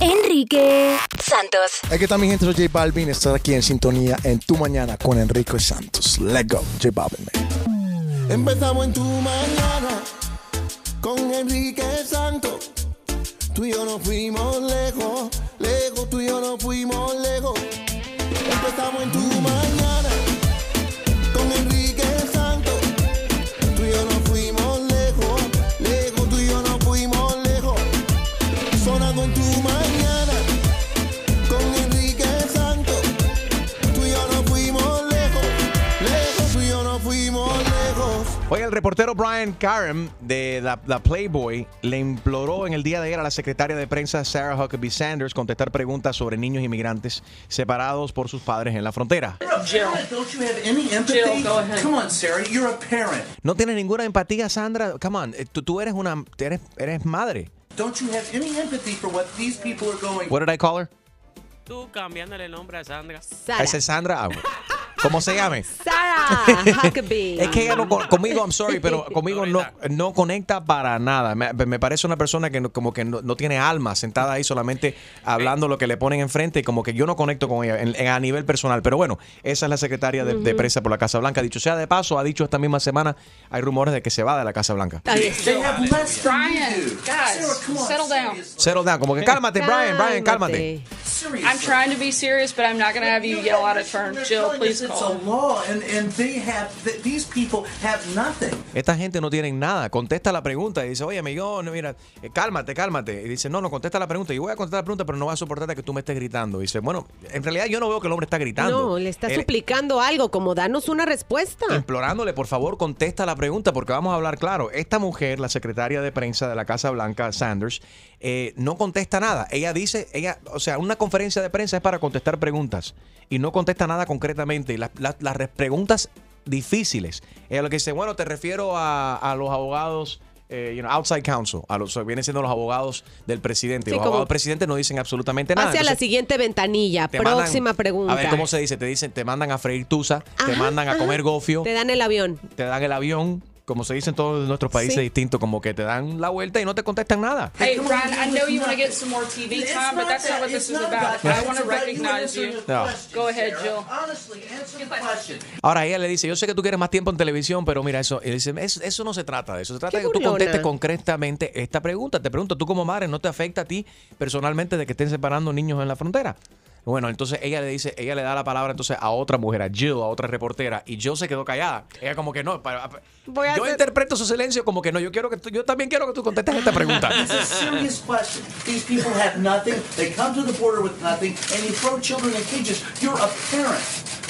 Enrique Santos. Aquí está mi gente, soy J Balvin. Estás aquí en sintonía en tu mañana con Enrique Santos. Let's go, J Balvin. man. Empezamos en tu mañana con Enrique Santos. Tú y yo nos fuimos lejos, lejos, tú y yo nos fuimos lejos. Empezamos en tu mañana reportero Brian Karam de la, la Playboy le imploró en el día de ayer a la secretaria de prensa Sarah Huckabee Sanders contestar preguntas sobre niños inmigrantes separados por sus padres en la frontera. ¿No tienes ninguna empatía, Sandra? Come on, eh, tú, tú eres una eres, eres madre. Don't you have any empathy for what these people are going What did I call her? Tú cambiándole el nombre a Sandra. Sara. Esa es Sandra. Ah, ¿Cómo se llame? Sara Huckabee. Es que ella no, con- conmigo, I'm sorry, pero conmigo no, no conecta para nada. Me, me parece una persona que no- como que no, no tiene alma, sentada ahí solamente hablando lo que le ponen enfrente y como que yo no conecto con ella en- en- a nivel personal. Pero bueno, esa es la secretaria de, de prensa por la Casa Blanca. Dicho sea de paso, ha dicho esta misma semana, hay rumores de que se va de la Casa Blanca. Sarah, settle down. Settle down, como que cálmate, Brian, Brian, cálmate. I'm trying to be serious, but I'm not going to have you yell out of turn. Jill, please It's call. a law, and, and they have, th- these people have nothing. Esta gente no tiene nada. Contesta la pregunta y dice, oye, yo, no, mira, eh, cálmate, cálmate. Y dice, no, no, contesta la pregunta. Y yo voy a contestar la pregunta, pero no voy a soportar que tú me estés gritando. Y dice, bueno, en realidad yo no veo que el hombre está gritando. No, le está Él- suplicando algo, como danos una respuesta. implorándole, por favor, contesta la pregunta, porque vamos a hablar claro. Esta mujer, la secretaria de prensa de la Casa Blanca, Sanders, eh, no contesta nada. Ella dice, ella, o sea, una conferencia de prensa es para contestar preguntas y no contesta nada concretamente. Las, las- las re- preguntas difíciles. Ella lo que dice, bueno, te refiero a, a los abogados. eh, you know, outside counsel, a los, vienen siendo los abogados del presidente. Sí, los abogados del presidente no dicen absolutamente nada. Hacia la siguiente ventanilla. mandan- Próxima pregunta. A ver, ¿cómo se dice? Te dicen, te mandan a freír tusa, te mandan a ajá. comer gofio Te dan el avión. te dan el avión, como se dice en todos nuestros países Sí. distintos, como que te dan la vuelta y no te contestan nada. Hey, Brian, I know you want to get some more TV It's time, but not that's not that. what this It's is not about. that. I want to It's about recognize answering you. the No. Go ahead, Sarah. Jill. Honestly, answer the question. Ahora ella le dice, yo sé que tú quieres más tiempo en televisión, pero mira, eso, y dice, "Es- eso no se trata de eso. Se trata de que tú contestes concretamente esta pregunta. Te pregunto, tú como madre, ¿no te afecta a ti personalmente de que estén separando niños en la frontera? Bueno, entonces ella le dice, ella le da la palabra entonces a otra mujer, a Jill, a otra reportera, y Jill se quedó callada. Ella como que no, para- para- Voy a yo hacer- interpreto su silencio como que no, yo quiero que tú- yo también quiero que tú contestes esta pregunta. It's a serious question. These people have nothing. They come to the border with nothing, and you throw children in cages. You're a parent.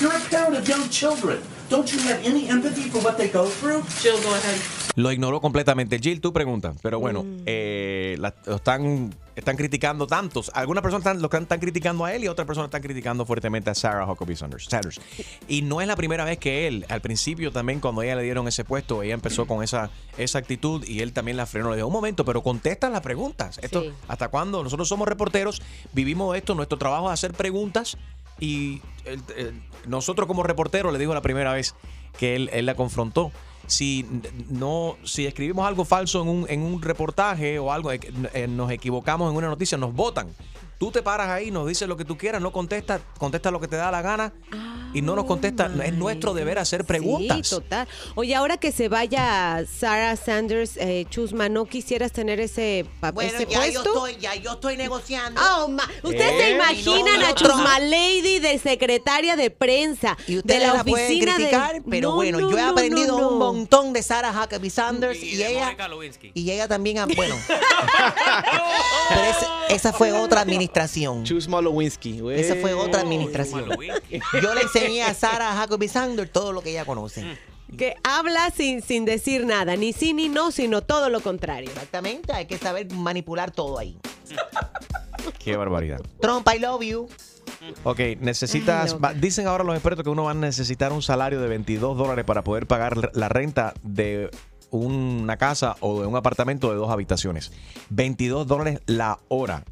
You're a parent of young children. Don't you have any empathy for what they go through? Jill, go ahead. Lo ignoró completamente. Jill, tu pregunta. Pero bueno, Mm. eh, la- lo están, están criticando tantos. Algunas personas están, lo están criticando a él y otras personas están criticando fuertemente a Sarah Huckabee Sanders. Sanders. Y no es la primera vez que él, al principio también cuando ella le dieron ese puesto, ella empezó con esa, esa actitud y él también la frenó. Le dijo, un momento, pero contesta las preguntas. Esto, Sí. ¿Hasta cuándo? Nosotros somos reporteros, vivimos esto, nuestro trabajo es hacer preguntas y el- el- nosotros como reporteros, le digo la primera vez que él, él la confrontó. Si no, si escribimos algo falso en un, en un reportaje o algo, eh, eh, nos equivocamos en una noticia, nos votan. Tú te paras ahí, nos dices lo que tú quieras, no contestas, contesta lo que te da la gana y no nos contesta. Es nuestro deber hacer preguntas. Sí, total. Oye, ahora que se vaya Sarah Sanders, eh, Chusma, ¿no quisieras tener ese, pa- Bueno, ese ya yo estoy, ya yo estoy negociando. Oh, Ustedes se Eh, imaginan no, a Chusma no. Lady de secretaria de prensa Y de ustedes la la, pueden criticar, de... pero No, bueno, no, yo he aprendido no, un montón de Sarah Huckabee Sanders y, Y de ella y ella también, ha- bueno. pero ese- esa fue otra administración. Chusma Lewinsky. güey. Esa fue otra administración. Yo le enseñé a Sarah Huckabee Sanders todo lo que ella conoce. Que habla sin, sin decir nada, ni sí ni no, sino todo lo contrario. Exactamente, hay que saber manipular todo ahí. Qué barbaridad. Trump, I love you. Ok, necesitas. Ay, loca. va- dicen ahora los expertos que uno va a necesitar un salario de 22 dólares para poder pagar la renta de una casa o de un apartamento de dos habitaciones. 22 dólares la hora.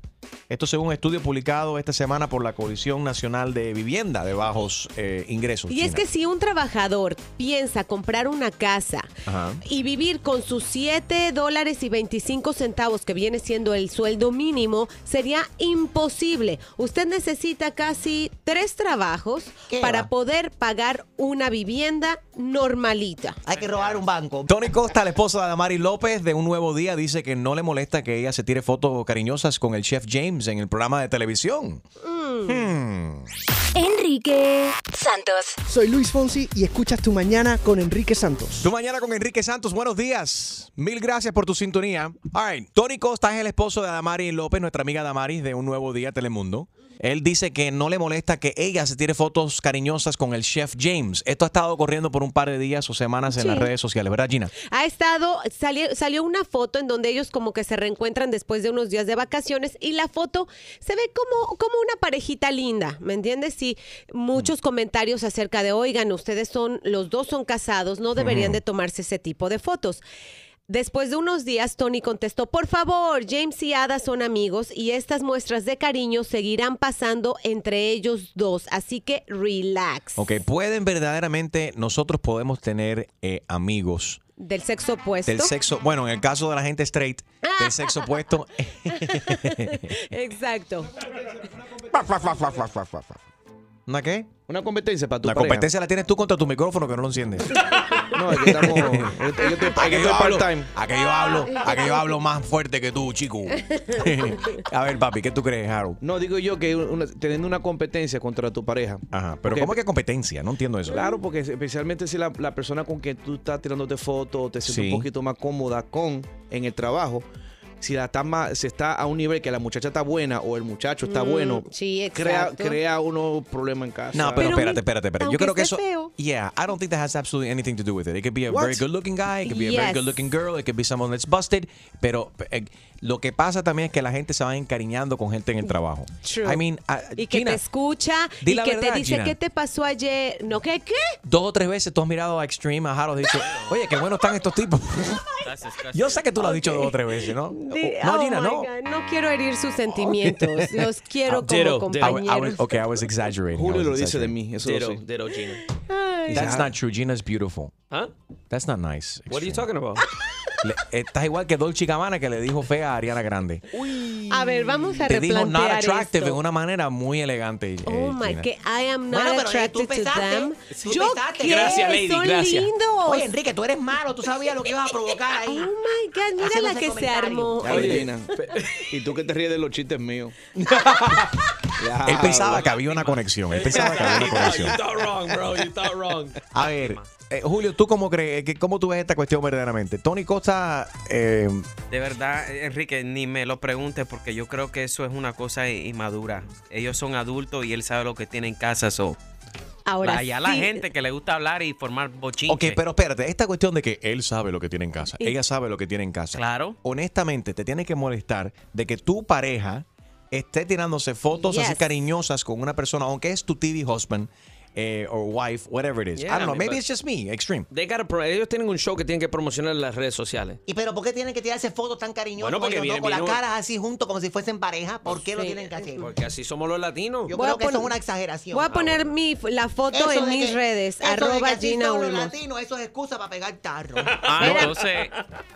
Esto según un estudio publicado esta semana por la Coalición Nacional de Vivienda de Bajos eh, Ingresos. Y es que si un trabajador piensa comprar una casa Ajá. y vivir con sus 7 dólares y 25 centavos, que viene siendo el sueldo mínimo, sería imposible. Usted necesita casi tres trabajos ¿Qué para va? poder pagar una vivienda normalita. Hay que robar un banco. Tony Costa, la esposa de Amari López, de Un Nuevo Día, dice que no le molesta que ella se tire fotos cariñosas con el chef James en el programa de televisión. Hmm. Enrique Santos. Soy Luis Fonsi y escuchas Tu Mañana con Enrique Santos. Tu mañana con Enrique Santos, buenos días. Mil gracias por tu sintonía. All right. Tony Costa es el esposo de Damari López, nuestra amiga Damari de Un Nuevo Día Telemundo. Él dice que no le molesta que ella se tire fotos cariñosas con el chef James. Esto ha estado corriendo por un par de días o semanas en Sí. las redes sociales, ¿verdad, Gina? Ha estado, salió, salió una foto en donde ellos como que se reencuentran después de unos días de vacaciones y la foto se ve como, como una parejita linda, ¿me entiendes? Sí, muchos comentarios acerca de, oigan, ustedes son, los dos son casados, no deberían de tomarse ese tipo de fotos. Después de unos días, Tony contestó, por favor, James y Ada son amigos y estas muestras de cariño seguirán pasando entre ellos dos, así que relax. Ok, pueden verdaderamente, nosotros podemos tener eh, amigos Del sexo opuesto. del sexo, bueno, en el caso de la gente straight, del sexo opuesto. Exacto. ¿Una qué? Una competencia para tu La pareja. competencia la tienes tú contra tu micrófono que no lo enciendes. No, es que estamos. yo estoy, yo estoy- A que yo hablo, part-time. a que yo hablo, a que yo hablo más fuerte que tú, chico. a ver, papi, ¿qué tú crees, Harold? No, digo yo que una- teniendo una competencia contra tu pareja. Ajá, pero Porque- ¿cómo que competencia? No entiendo eso. Claro, porque especialmente si la, la persona con quien tú estás tirándote fotos te sientes Sí. un poquito más cómoda con en el trabajo, si la está más, si está a un nivel que la muchacha está buena o el muchacho está Mm, bueno, sí, crea, crea unos problemas en casa. No, pero, Pero espérate, espérate, espérate. Yo creo que eso. feo. Yeah, I don't think that has absolutely anything to do with it. It could be a What? very good looking guy, it could be a very good looking girl, it could be someone that's busted. Pero eh, lo que pasa también es que la gente se va encariñando con gente en el trabajo. True. I mean, ah, Y que Gina, te escucha y que verdad, te dice, Gina. ¿qué te pasó ayer? No, ¿qué? ¿Qué? dos o tres veces tú has mirado a Extreme, a Harold, y dicho, oye, qué buenos están estos tipos. Yo sé que tú lo has dicho dos o tres veces, ¿no? Di- no, oh Gina, my no. God, no quiero herir sus sentimientos. Los quiero Ah, como ditto, I, wa- I was, compañeros. okay, I was exaggerating. Julio lo dice de mí, eso Ditto, ditto, Gina. Ay. That's not true. Gina's beautiful. Huh? That's not nice. What are you Extreme. talking about? Le- estás igual que Dolce Gabbana que le dijo fea a Ariana Grande. A ver, vamos a Te dijo not replantear attractive esto. en una manera muy elegante. eh, Oh my, Gina. que I am not Bueno, pero, eh, attracted tú to them. Tú Yo qué, Gracias, lady, son gracias. lindos. Oye, Enrique, tú eres malo. Tú sabías lo que ibas a provocar Oh ahí. my God, mira la ese que se comentario. armó. Ya, Oye, Gina. Y tú que te ríes de los chistes míos. Ya, Él pensaba que había una conexión. Él pensaba que había una you conexión. thought wrong, bro. You thought wrong. A ver, eh, Julio, ¿tú cómo crees? que- ¿Cómo tú ves esta cuestión verdaderamente? Tony Costa, eh, De verdad, Enrique, ni me lo preguntes porque yo creo que eso es una cosa inmadura. Ellos son adultos y él sabe lo que tiene en casa. So. ahora Allá la gente que le gusta hablar y formar bochinche. ok, pero espérate, esta cuestión de que él sabe lo que tiene en casa, Y- ella sabe lo que tiene en casa. Claro. Honestamente, te tiene que molestar de que tu pareja esté tirándose fotos así cariñosas con una persona, aunque es tu TV husband eh, or wife, whatever it is. I Yeah, don't know, I mean, maybe it's just me, extreme. They gotta pro- ellos tienen un show que tienen que promocionar en las redes sociales. ¿Y pero por qué tienen que tirarse fotos tan cariñosas Bueno, porque viene- con las caras así juntos como si fuesen pareja? ¿Por qué lo Sí. tienen que hacer? Porque así somos los latinos. Yo Voy a creo que eso pon- es una exageración. Voy a poner mi, la foto Eso en mis que- redes, eso de que arroba así Gina son los latinos, eso es excusa para pegar tarro. Ah, entonces,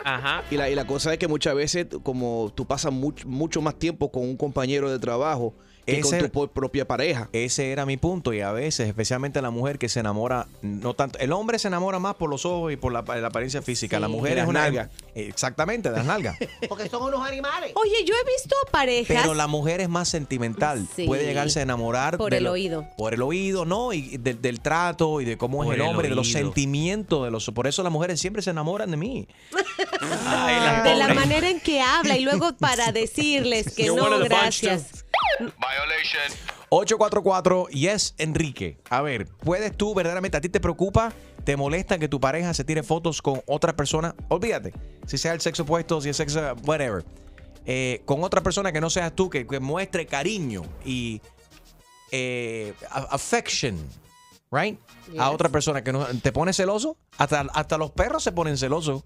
ajá. Y la, y la cosa es que muchas veces, como tú pasas mucho, mucho más tiempo con un compañero de trabajo que Ese- con tu propia pareja. Ese era mi punto y a veces, especialmente la mujer que se enamora, no tanto, el hombre se enamora más por los ojos y por la, la apariencia física, la mujer es una nalgas. exactamente, de las nalgas. Porque son unos animales. Oye, yo he visto parejas. Pero la mujer es más sentimental, Sí. puede llegarse a enamorar Por de el lo- oído. por el oído, no, y del, del trato y de cómo Por es el el hombre, de los oído. sentimientos de los, por eso las mujeres siempre se enamoran de mí. Ay, de la manera en que habla y luego para decirles que You're no, one gracias. 844 Yes Enrique. A ver, ¿puedes tú verdaderamente a ti te preocupa, te molesta que tu pareja se tire fotos con otra persona? Olvídate, si sea el sexo opuesto, si es sexo whatever. Eh, con otra persona que no seas tú, que, que muestre cariño y eh, affection, right? A otra persona que no te pone celoso, hasta, hasta los perros se ponen celosos.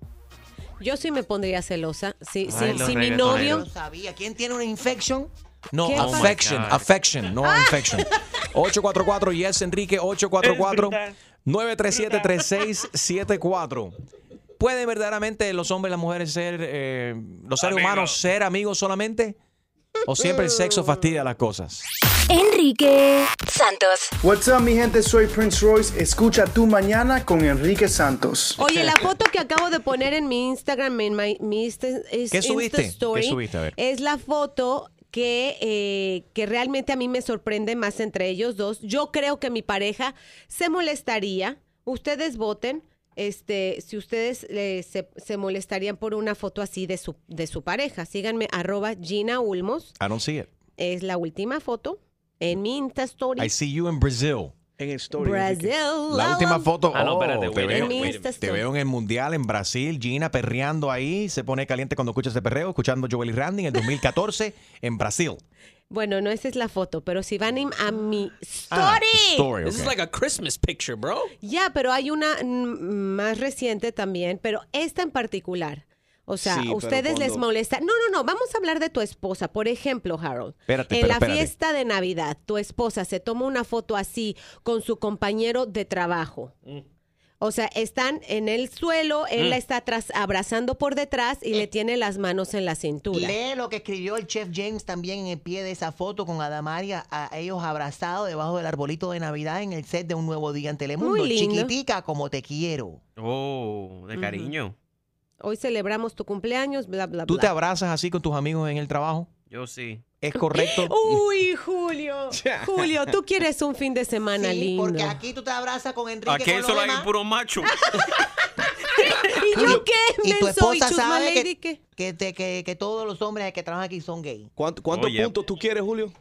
Yo sí me pondría celosa. Si, Ay, si- mi novio. No sabía. ¿Quién tiene una infection? No, affection, Oh affection, no infection. 844 yes Enrique 844 937 3674. ¿Pueden verdaderamente los hombres y las mujeres ser eh, los seres humanos ser amigos solamente? ¿O siempre el sexo fastidia las cosas? Enrique Santos. What's up, mi gente? Soy Prince Royce. Escucha tu mañana con Enrique Santos. Oye, la foto que acabo de poner en mi Instagram, en mi, mi Insta, es- ¿Qué subiste? Insta Story, ¿Qué subiste? A ver. es la foto que, eh, que realmente a mí me sorprende más entre ellos dos. Yo creo que mi pareja se molestaría. Ustedes voten. Este, si ustedes eh, se, se molestarían por una foto así de su, de su pareja, síganme, arroba Gina Ulmos. I don't see it. Es la última foto en mi Insta Story. I see you in Brazil. En el story. Brasil. La última foto. Ah, no, oh, espérate, te, veo, wait. te- veo en el mundial en Brasil, Gina perreando ahí, se pone caliente cuando escucha ese perreo, escuchando Joel y Randy en el 2014 en Brasil. Bueno, no esa es la foto, pero si van a mi Ah, story. story, This is like a Christmas picture, bro. Ya, pero hay una más reciente también, pero esta en particular. O sea, Sí, ustedes les molesta. No, no, no, vamos a hablar de tu esposa. Por ejemplo, Harold. Espérate, en pero la espérate. fiesta de Navidad, tu esposa se toma una foto así con su compañero de trabajo. O sea, están en el suelo, él Mm. la está atrás, abrazando por detrás y le tiene las manos en la cintura. Lee lo que escribió el chef James también en el pie de esa foto con Adamaria, a ellos abrazados debajo del arbolito de Navidad en el set de Un Nuevo Día en Telemundo. Muy lindo. Chiquitica como te quiero. Oh, de cariño. Hoy celebramos tu cumpleaños, bla, bla, ¿Tú bla. te abrazas así con tus amigos en el trabajo? Yo sí. ¿Es correcto? Uy, Julio. Julio, tú quieres un fin de semana Sí, lindo. porque aquí tú te abrazas con Enrique Aquí con solo hay demás. puro macho. ¿Y yo qué? Y tu Me soy esposa Chusma sabe Lady, que, que, te- que- que todos los hombres que trabajan aquí son gay. ¿Cuánto- ¿Cuántos puntos tú quieres, Julio?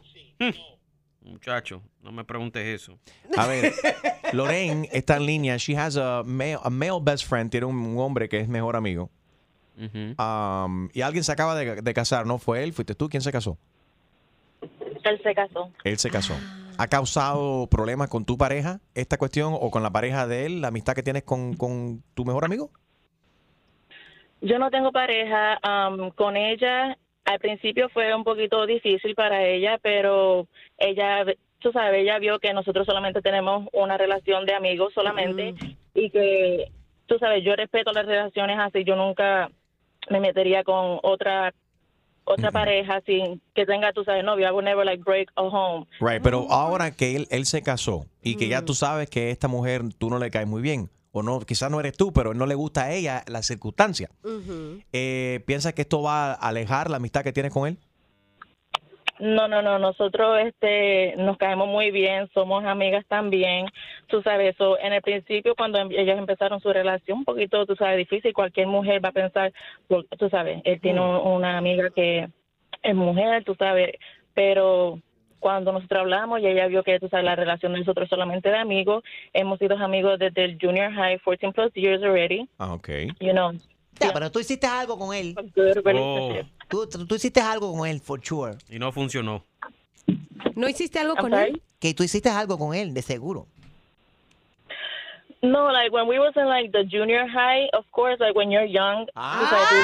Muchacho, no me preguntes eso. A ver, Lorraine está en línea. She has a male, a male best friend. Tiene un, un hombre que es mejor amigo. Um, y alguien se acaba de, de casar, ¿no? ¿Fue él? ¿Fuiste tú? ¿Quién se casó? Él se casó. Él se casó. ¿Ha causado problemas con tu pareja esta cuestión o con la pareja de él, la amistad que tienes con, con tu mejor amigo? Yo no tengo pareja. am, con ella, al principio fue un poquito difícil para ella, pero ella, tú sabes, ella vio que nosotros solamente tenemos una relación de amigos solamente y que, tú sabes, yo respeto las relaciones así. Yo nunca me metería con otra otra pareja sin que tenga, tú sabes, novio. I would never like break a home. Right, pero ahora que él, él se casó y que ya tú sabes que esta mujer tú no le caes muy bien, o no, quizás no eres tú, pero no le gusta a ella la circunstancia. Eh, ¿Piensas que esto va a alejar la amistad que tienes con él? No, no, no, nosotros este nos caemos muy bien, somos amigas también. Tú sabes, eso en el principio cuando em- ellas empezaron su relación, un poquito, tú sabes, difícil, cualquier mujer va a pensar, tú sabes, él tiene un- una amiga que es mujer, tú sabes, pero cuando nosotros hablamos y ella vio que, tú sabes, la relación de nosotros solamente de amigos, hemos sido amigos desde el junior high, 14 plus years already, Ah, ok. you know. Ya, pero tú hiciste algo con él. Oh, Tú, tú- tú hiciste algo con él, for sure. y no funcionó. ¿No hiciste algo I'm con sorry? él? Que tú hiciste algo con él, de seguro. No, like when we was in like the junior high, of course, like when you're young, tú sabes, tú-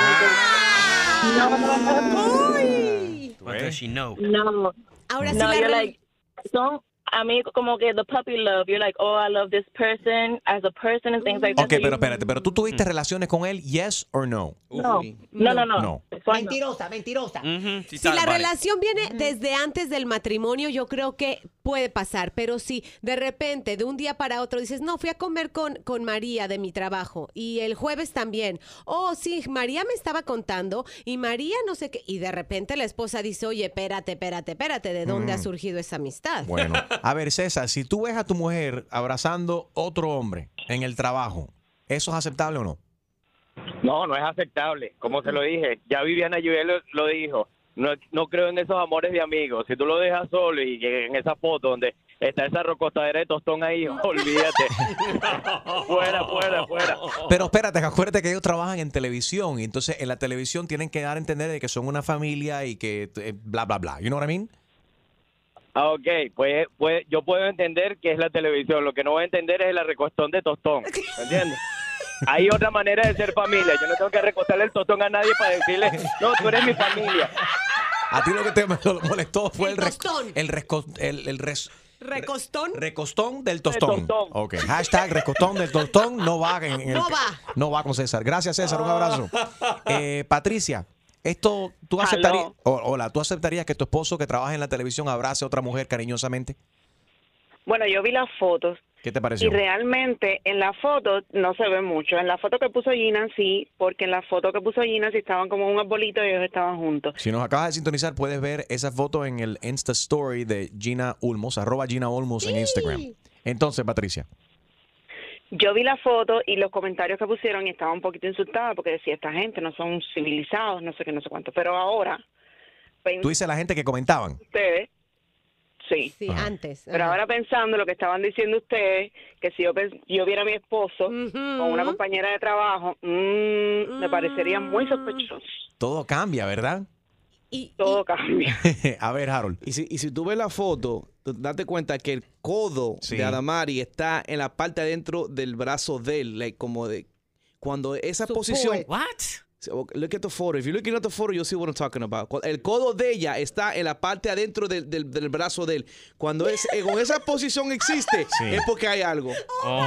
What does she know? No. Ahora sí la rel- like, son amigos como que the puppy love. You're like, oh, I love this person as a person and things like that. Ok, So you- pero espérate, pero tú tuviste relaciones con él, yes or no? No, no, no, no. No. Mentirosa, mentirosa. Si la relación viene desde antes del matrimonio, yo creo que puede pasar, pero si de repente, de un día para otro, dices, no, fui a comer con, con María de mi trabajo y el jueves también, oh, sí, María me estaba contando y María no sé qué, y de repente la esposa dice, oye, espérate, espérate, espérate, ¿de dónde ha Mm. surgido esa amistad? Bueno, a ver, César, si tú ves a tu mujer abrazando otro hombre en el trabajo, ¿eso es aceptable o no? No, no es aceptable. Como se lo dije, ya Viviana Lluvia lo, lo dijo. No, no creo en esos amores de amigos. Si tú lo dejas solo y que en esa foto donde está esa rocostadera de tostón ahí, olvídate. fuera, fuera, fuera. Pero espérate, que acuérdate que ellos trabajan en televisión y entonces en la televisión tienen que dar a entender de que son una familia y que eh, bla, bla, bla. You know what I mean? Ah, ok, pues, pues yo puedo entender que es la televisión. Lo que no voy a entender es el recostón de tostón. ¿Me entiendes? Hay otra manera de ser familia. Yo no tengo que recostarle el tostón a nadie para decirle, no, tú eres mi familia. A ti lo que te molestó fue el, El tostón. el, el, el res- Recostón. recostón del tostón. Ok, hashtag recostón del tostón no va en, en el- No va. No va con César. Gracias, César. Un abrazo. Eh, Patricia, esto, ¿tú aceptarías, o- hola, ¿tú aceptarías que tu esposo que trabaja en la televisión abrace a otra mujer cariñosamente? Bueno, yo vi las fotos ¿Qué te y pareció? realmente en la foto no se ve mucho. En la foto que puso Gina sí, porque en la foto que puso Gina sí estaban como un arbolito y ellos estaban juntos. Si nos acabas de sintonizar, puedes ver esa foto en el Insta Story de Gina Ulmos, arroba Gina Ulmos en Instagram. Entonces, Patricia. Yo vi la foto y los comentarios que pusieron y estaba un poquito insultada porque decía, esta gente no son civilizados, no sé qué, no sé cuánto. Pero ahora, pen- Tú dices la gente que comentaban. ustedes, sí. Sí, antes. Pero ahora pensando lo que estaban diciendo ustedes, que si yo, pens- yo viera a mi esposo con una compañera de trabajo, mm, me parecería muy sospechoso. Todo cambia, ¿verdad? Todo cambia. a ver, Harold. Y si, y si tú ves la foto, date cuenta que el codo Sí. de Adamari está en la parte adentro del brazo de él, like, como de cuando esa posición. What? Look at the photo. If you're looking at the photo, you'll see what I'm talking about. El codo de ella está en la parte adentro del, del- del brazo de él. Cuando es, eh, con esa posición existe, es porque hay algo.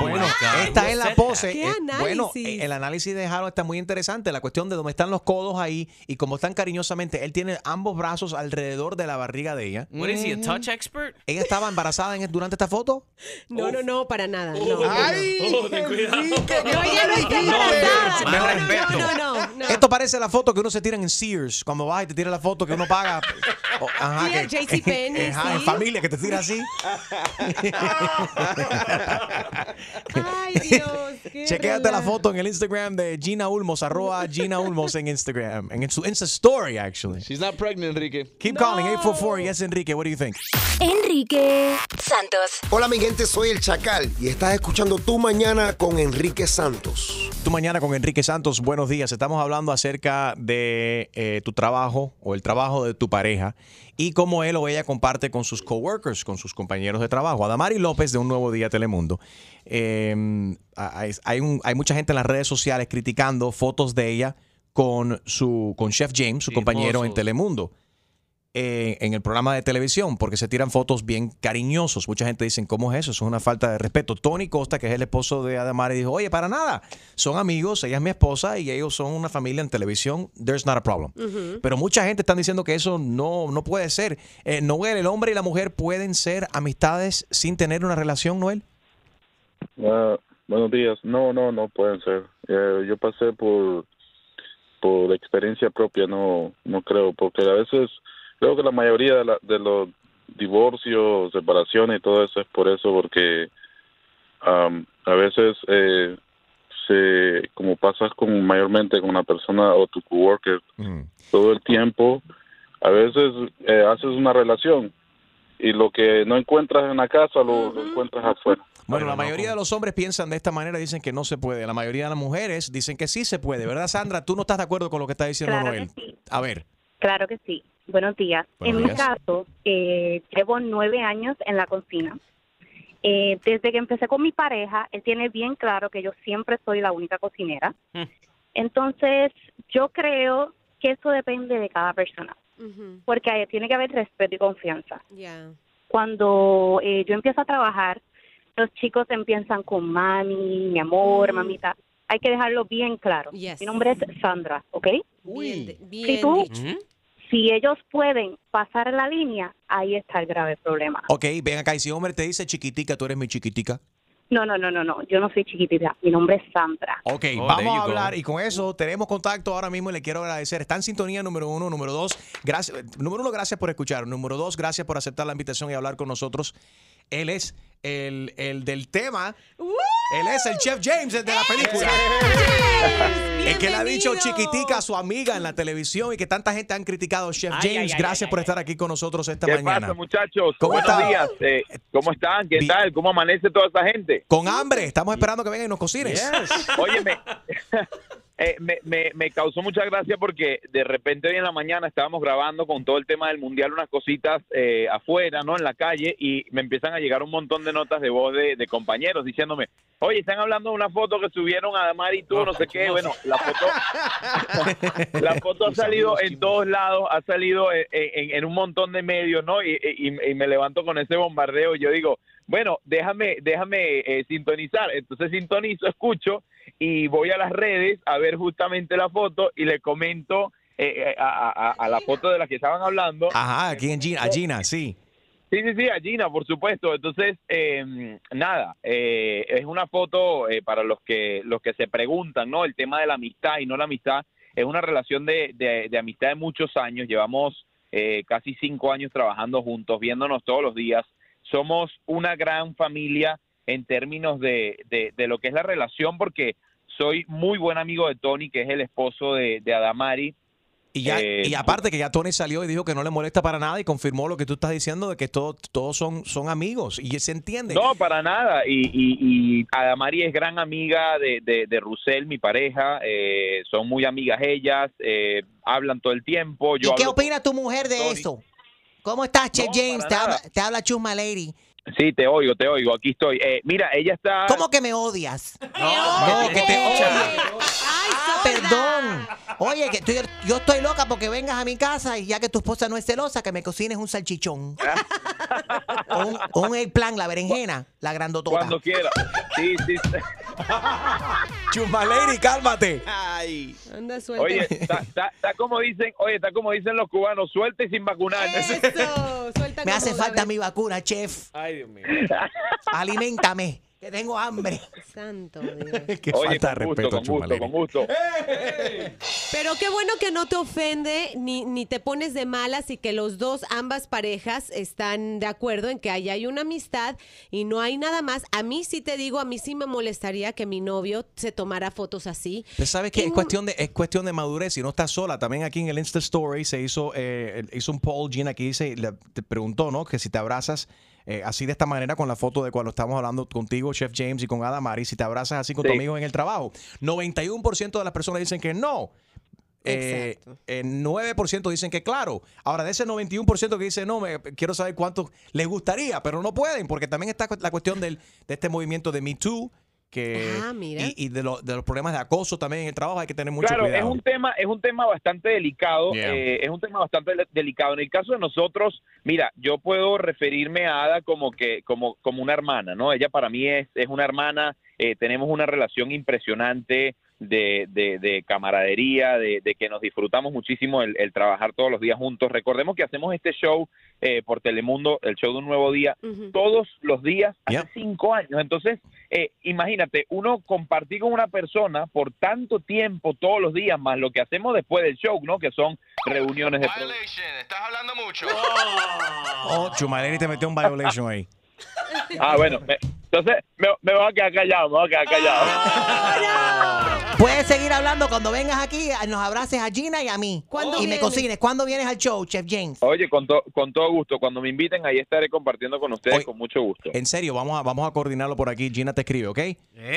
bueno, está en la pose. ¿Qué Eh, bueno, análisis? eh, el análisis de Harold está muy interesante. La cuestión de dónde están los codos ahí y cómo están cariñosamente. Él tiene ambos brazos alrededor de la barriga de ella. What is he, a touch expert? ¿Ella estaba embarazada en- durante esta foto? No, no, no, para nada. No, Oh. no. Ay, Oh, ten cuidado. No, ella no está embarazada. No, no, no, no. Esto parece la foto que uno se tira en Sears. Cuando vas y te tira la foto que uno paga. O- ajá, Sí, que- el JCPenney, Ajá, en sí. familia que te tira así. Ay, Dios. qué Chequéate la foto en el Instagram de Gina Ulmos, arroba Gina Ulmos en Instagram. En su Insta Story, actually. She's not pregnant, Enrique. Keep calling 844 Yes Enrique. What do you think? Enrique Santos. Hola mi gente, soy el Chacal y estás escuchando Tu Mañana con Enrique Santos. Tu mañana con Enrique Santos. Buenos días. Estamos hablando acerca de eh, tu trabajo o el trabajo de tu pareja y cómo él o ella comparte con sus coworkers, con sus compañeros de trabajo. Adamari López de Un Nuevo Día Telemundo. eh, hay, hay un- hay mucha gente en las redes sociales criticando fotos de ella con su con Chef James, su compañero en. Telemundo. Eh, en el programa de televisión porque se tiran fotos bien cariñosos. Mucha gente dice, ¿cómo es eso? Eso es una falta de respeto. Tony Costa, que es el esposo de Adamari, dijo, oye, para nada. Son amigos, ella es mi esposa y ellos son una familia en televisión. There's not a problem. Pero mucha gente está diciendo que eso no, no puede ser. Eh, Noel, el hombre y la mujer pueden ser amistades sin tener una relación, Noel. Ah, buenos días. No, no, no pueden ser. Eh, yo pasé por por experiencia propia, no no creo, porque a veces creo que la mayoría de, la- de los divorcios, separaciones y todo eso es por eso, porque a veces eh, se como pasas con mayormente con una persona o tu coworker todo el tiempo, a veces eh, haces una relación y lo que no encuentras en la casa lo, lo encuentras afuera. Bueno, la mayoría de los hombres piensan de esta manera, dicen que no se puede. La mayoría de las mujeres dicen que sí se puede, ¿verdad, Sandra? Tú no estás de acuerdo con lo que está diciendo Claro Noel. A ver. Claro que sí. Buenos días. Buenos en días. mi caso, eh, llevo nueve años en la cocina. Eh, desde que empecé con mi pareja, él tiene bien claro que yo siempre soy la única cocinera. Entonces, yo creo que eso depende de cada persona, porque ahí tiene que haber respeto y confianza. Cuando eh, yo empiezo a trabajar, los chicos empiezan con mami, mi amor, Mm. mamita. Hay que dejarlo bien claro. Mi nombre es Sandra, ¿ok? Bien, bien tú, dicho. Si ellos pueden pasar la línea, ahí está el grave problema. Ok, ven acá. Y si un hombre te dice chiquitica, tú eres mi chiquitica. No, no, no, no, no. Yo no soy chiquitita. Mi nombre es Sandra. Ok, Oh, vamos a go. hablar y con eso tenemos contacto ahora mismo y le quiero agradecer. Está en sintonía número uno, número dos. Gracias, número uno, gracias por escuchar. Número dos, gracias por aceptar la invitación y hablar con nosotros. Él es el, el del tema. Él es el Chef James, el de la película. El que le ha dicho chiquitica a su amiga en la televisión y que tanta gente han criticado. Chef Ay, James, ay, ay, gracias por estar aquí con nosotros esta ¿Qué mañana. pasa, muchachos? ¿Cómo Buenos está? días. eh, ¿Cómo están? ¿Qué tal? ¿Cómo amanece toda esa gente? Con hambre, estamos esperando que vengan y nos cocines. Óyeme, eh, me, me, me causó mucha gracia porque de repente hoy en la mañana estábamos grabando con todo el tema del mundial unas cositas eh, afuera, ¿no? En la calle y me empiezan a llegar un montón de notas de voz de, de compañeros diciéndome, oye, están hablando de una foto que subieron a Damar y tú, no, sé qué. Bueno, la foto, la foto ha salido en todos lados, ha salido en, en- en un montón de medios, ¿no? Y, y- y me levanto con ese bombardeo y yo digo, bueno, déjame, déjame eh, sintonizar. Entonces sintonizo, escucho y voy a las redes a ver justamente la foto y le comento eh, a, a- a la foto de la que estaban hablando. Ajá, aquí en Gina, a Gina, sí. Sí, sí, sí, a Gina, por supuesto. Entonces, eh, nada, eh, es una foto eh, para los que los que se preguntan, ¿no? El tema de la amistad y no la amistad es una relación de, de, de amistad de muchos años. Llevamos eh, casi cinco años trabajando juntos, viéndonos todos los días. Somos una gran familia en términos de, de, de lo que es la relación, porque soy muy buen amigo de Tony, que es el esposo de, de Adamari. Y, ya, Eh, y aparte que ya Tony salió y dijo que no le molesta para nada y confirmó lo que tú estás diciendo de que todo- todos son, son amigos y se entiende. No, para nada. Y, y, y Adamari es gran amiga de, de, de Rusel, mi pareja. Eh, son muy amigas ellas. eh, hablan todo el tiempo. Yo ¿Y qué opina tu mujer de eso? ¿Cómo estás, Chef James? Te habla, te habla Chusma Lady. Sí, te oigo, te oigo. Aquí estoy. Eh, mira, ella está. ¿Cómo que me odias? No, que te Ah, perdón. Oye, que tú- yo estoy loca porque vengas a mi casa y ya que tu esposa no es celosa, que me cocines un salchichón. o un, o un eggplant, la berenjena, la grandotota. Cuando quiera. Sí, sí. Chusma Lady, cálmate. Ay. Anda suelta. Oye, está, está- está como dicen, oye, está como dicen los cubanos, suelta y sin vacunar. Me hace falta mi vacuna, chef. Ay, Dios mío. Aliméntame, que tengo hambre. Santo Dios. Qué Oye, falta de con respeto, gusto, con gusto, con gusto. Pero qué bueno que no te ofende ni, ni te pones de malas y que los dos, ambas parejas, están de acuerdo en que ahí hay una amistad y no hay nada más. A mí sí te digo, a mí sí me molestaría que mi novio se tomara fotos así. Pero sabes que es cuestión de es cuestión de madurez y no estás sola. También aquí en el Insta Story se hizo eh, hizo un poll Gina que dice le- te preguntó, ¿no? Que si te abrazas eh, así de esta manera con la foto de cuando estamos hablando contigo, Chef James y con Adamari, si te abrazas así con tu amigo en el trabajo. 91% de las personas dicen que no. Eh, eh, 9% dicen que claro. Ahora, de ese 91% que dice no, me, quiero saber cuántos les gustaría, pero no pueden, porque también está la cuestión del, de este movimiento de Me Too, que, Ah, mira. y, y de, lo- de los problemas de acoso también en el trabajo hay que tener mucho claro, cuidado. es un tema, es un tema bastante delicado, Yeah. eh, es un tema bastante de- delicado. En el caso de nosotros, mira, yo puedo referirme a Ada como que, como, como una hermana, ¿no? Ella para mí es, es una hermana, eh, tenemos una relación impresionante de, de, de camaradería, de, de que nos disfrutamos muchísimo el, el trabajar todos los días juntos. Recordemos que hacemos este show eh, por Telemundo, el show de un nuevo día, todos los días hace cinco años. Entonces, eh, imagínate, uno compartir con una persona por tanto tiempo, todos los días, más lo que hacemos después del show, ¿no? Que son reuniones de... Estás hablando mucho. Oh, Chumaleri te metió un violation ahí. Ah, bueno, me- entonces me, me voy a quedar callado, me voy a quedar callado. Puedes seguir hablando cuando vengas aquí, nos abraces a Gina y a mí. ¿Cuándo y me cocines. ¿Cuándo vienes al show, Chef James? Oye, con, to- con todo gusto, cuando me inviten, ahí estaré compartiendo con ustedes con mucho gusto. En serio, vamos a, vamos a coordinarlo por aquí. Gina te escribe, ¿ok?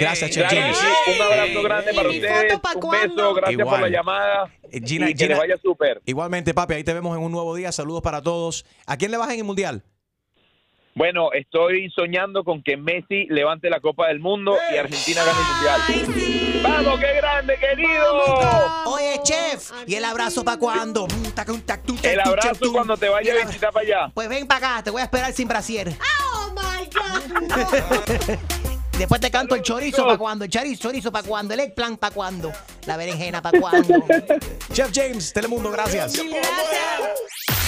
Gracias, Chef Claro James. sí, Un abrazo grande para ustedes, un beso, gracias por la llamada. Gina, y que Gina- les vaya súper. Igualmente, papi, ahí te vemos en un nuevo día. Saludos para todos. ¿A quién le vas en el Mundial? Bueno, estoy soñando con que Messi levante la Copa del Mundo y Argentina gane el Mundial. ¡Vamos, qué grande, querido! Oye, chef, ¿y el abrazo para cuándo? Mm, El abrazo cuando te vaya a visitar para allá. Pues ven para acá, te voy a esperar sin brasier. Después te canto el chorizo para cuando, el chorizo, chorizo para cuando, el eggplant para cuando, la berenjena para cuando. Chef James, Telemundo, gracias.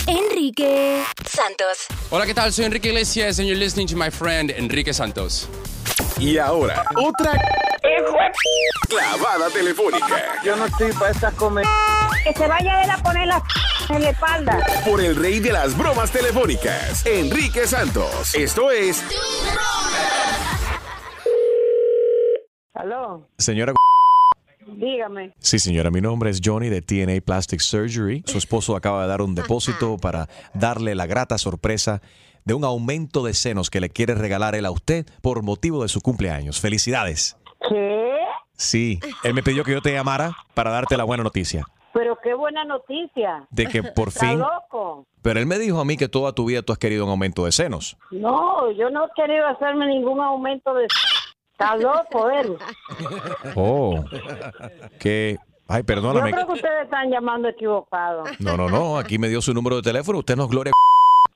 Enrique Santos. Hola, ¿qué tal? Soy Enrique Iglesias and you're listening to my friend Enrique Santos. Y ahora, otra clavada telefónica Yo no estoy para estas comer. Que se vaya él a poner la en la espalda. por el rey de las bromas telefónicas, Enrique Santos. Esto es Aló, Señora. dígame. Sí, señora, mi nombre es Johnny de TNA Plastic Surgery. Su esposo acaba de dar un depósito para darle la grata sorpresa de un aumento de senos que le quiere regalar él a usted por motivo de su cumpleaños. Felicidades. ¿Qué? Sí, él me pidió que yo te llamara para darte la buena noticia. Pero qué buena noticia. De que por Está fin... loco. Pero él me dijo a mí que toda tu vida tú has querido un aumento de senos. No, yo no he querido hacerme ningún aumento de... Está loco él. Oh, que... Ay, Yo perdóname. creo que ustedes están llamando equivocado. No, no, no, aquí me dio su número de teléfono. Usted nos gloria.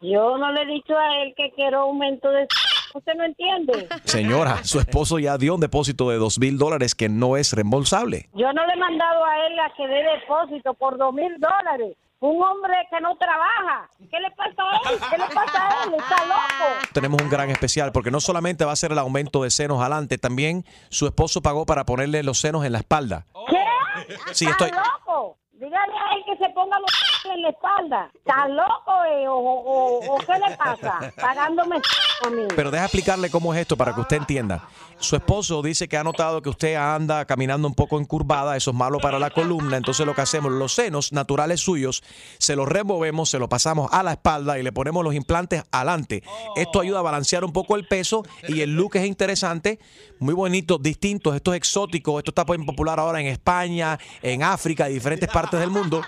Yo no le he dicho a él que quiero aumento de... ¿Usted no entiende? Señora, su esposo ya dio un depósito de dos mil dólares que no es reembolsable. Yo no le he mandado a él a que dé depósito por dos mil dólares. Un hombre que no trabaja. ¿Qué le pasa a él? ¿Qué le pasa a él? Está loco. Tenemos un gran especial porque no solamente va a ser el aumento de senos adelante, también su esposo pagó para ponerle los senos en la espalda. ¿Qué? Sí, ¿Está estoy... loco? Dígale a él que se ponga los en la espalda. ¿Está loco eh? o, o- qué le pasa? Pagándome a mí. Pero deja explicarle cómo es esto para que usted entienda. Su esposo dice que ha notado que usted anda caminando un poco encurvada, eso es malo para la columna, entonces lo que hacemos, los senos naturales suyos, se los removemos, se los pasamos a la espalda y le ponemos los implantes adelante. Esto ayuda a balancear un poco el peso y el look es interesante, muy bonito, distintos, esto es exótico, esto está popular ahora en España, en África, diferentes partes del mundo.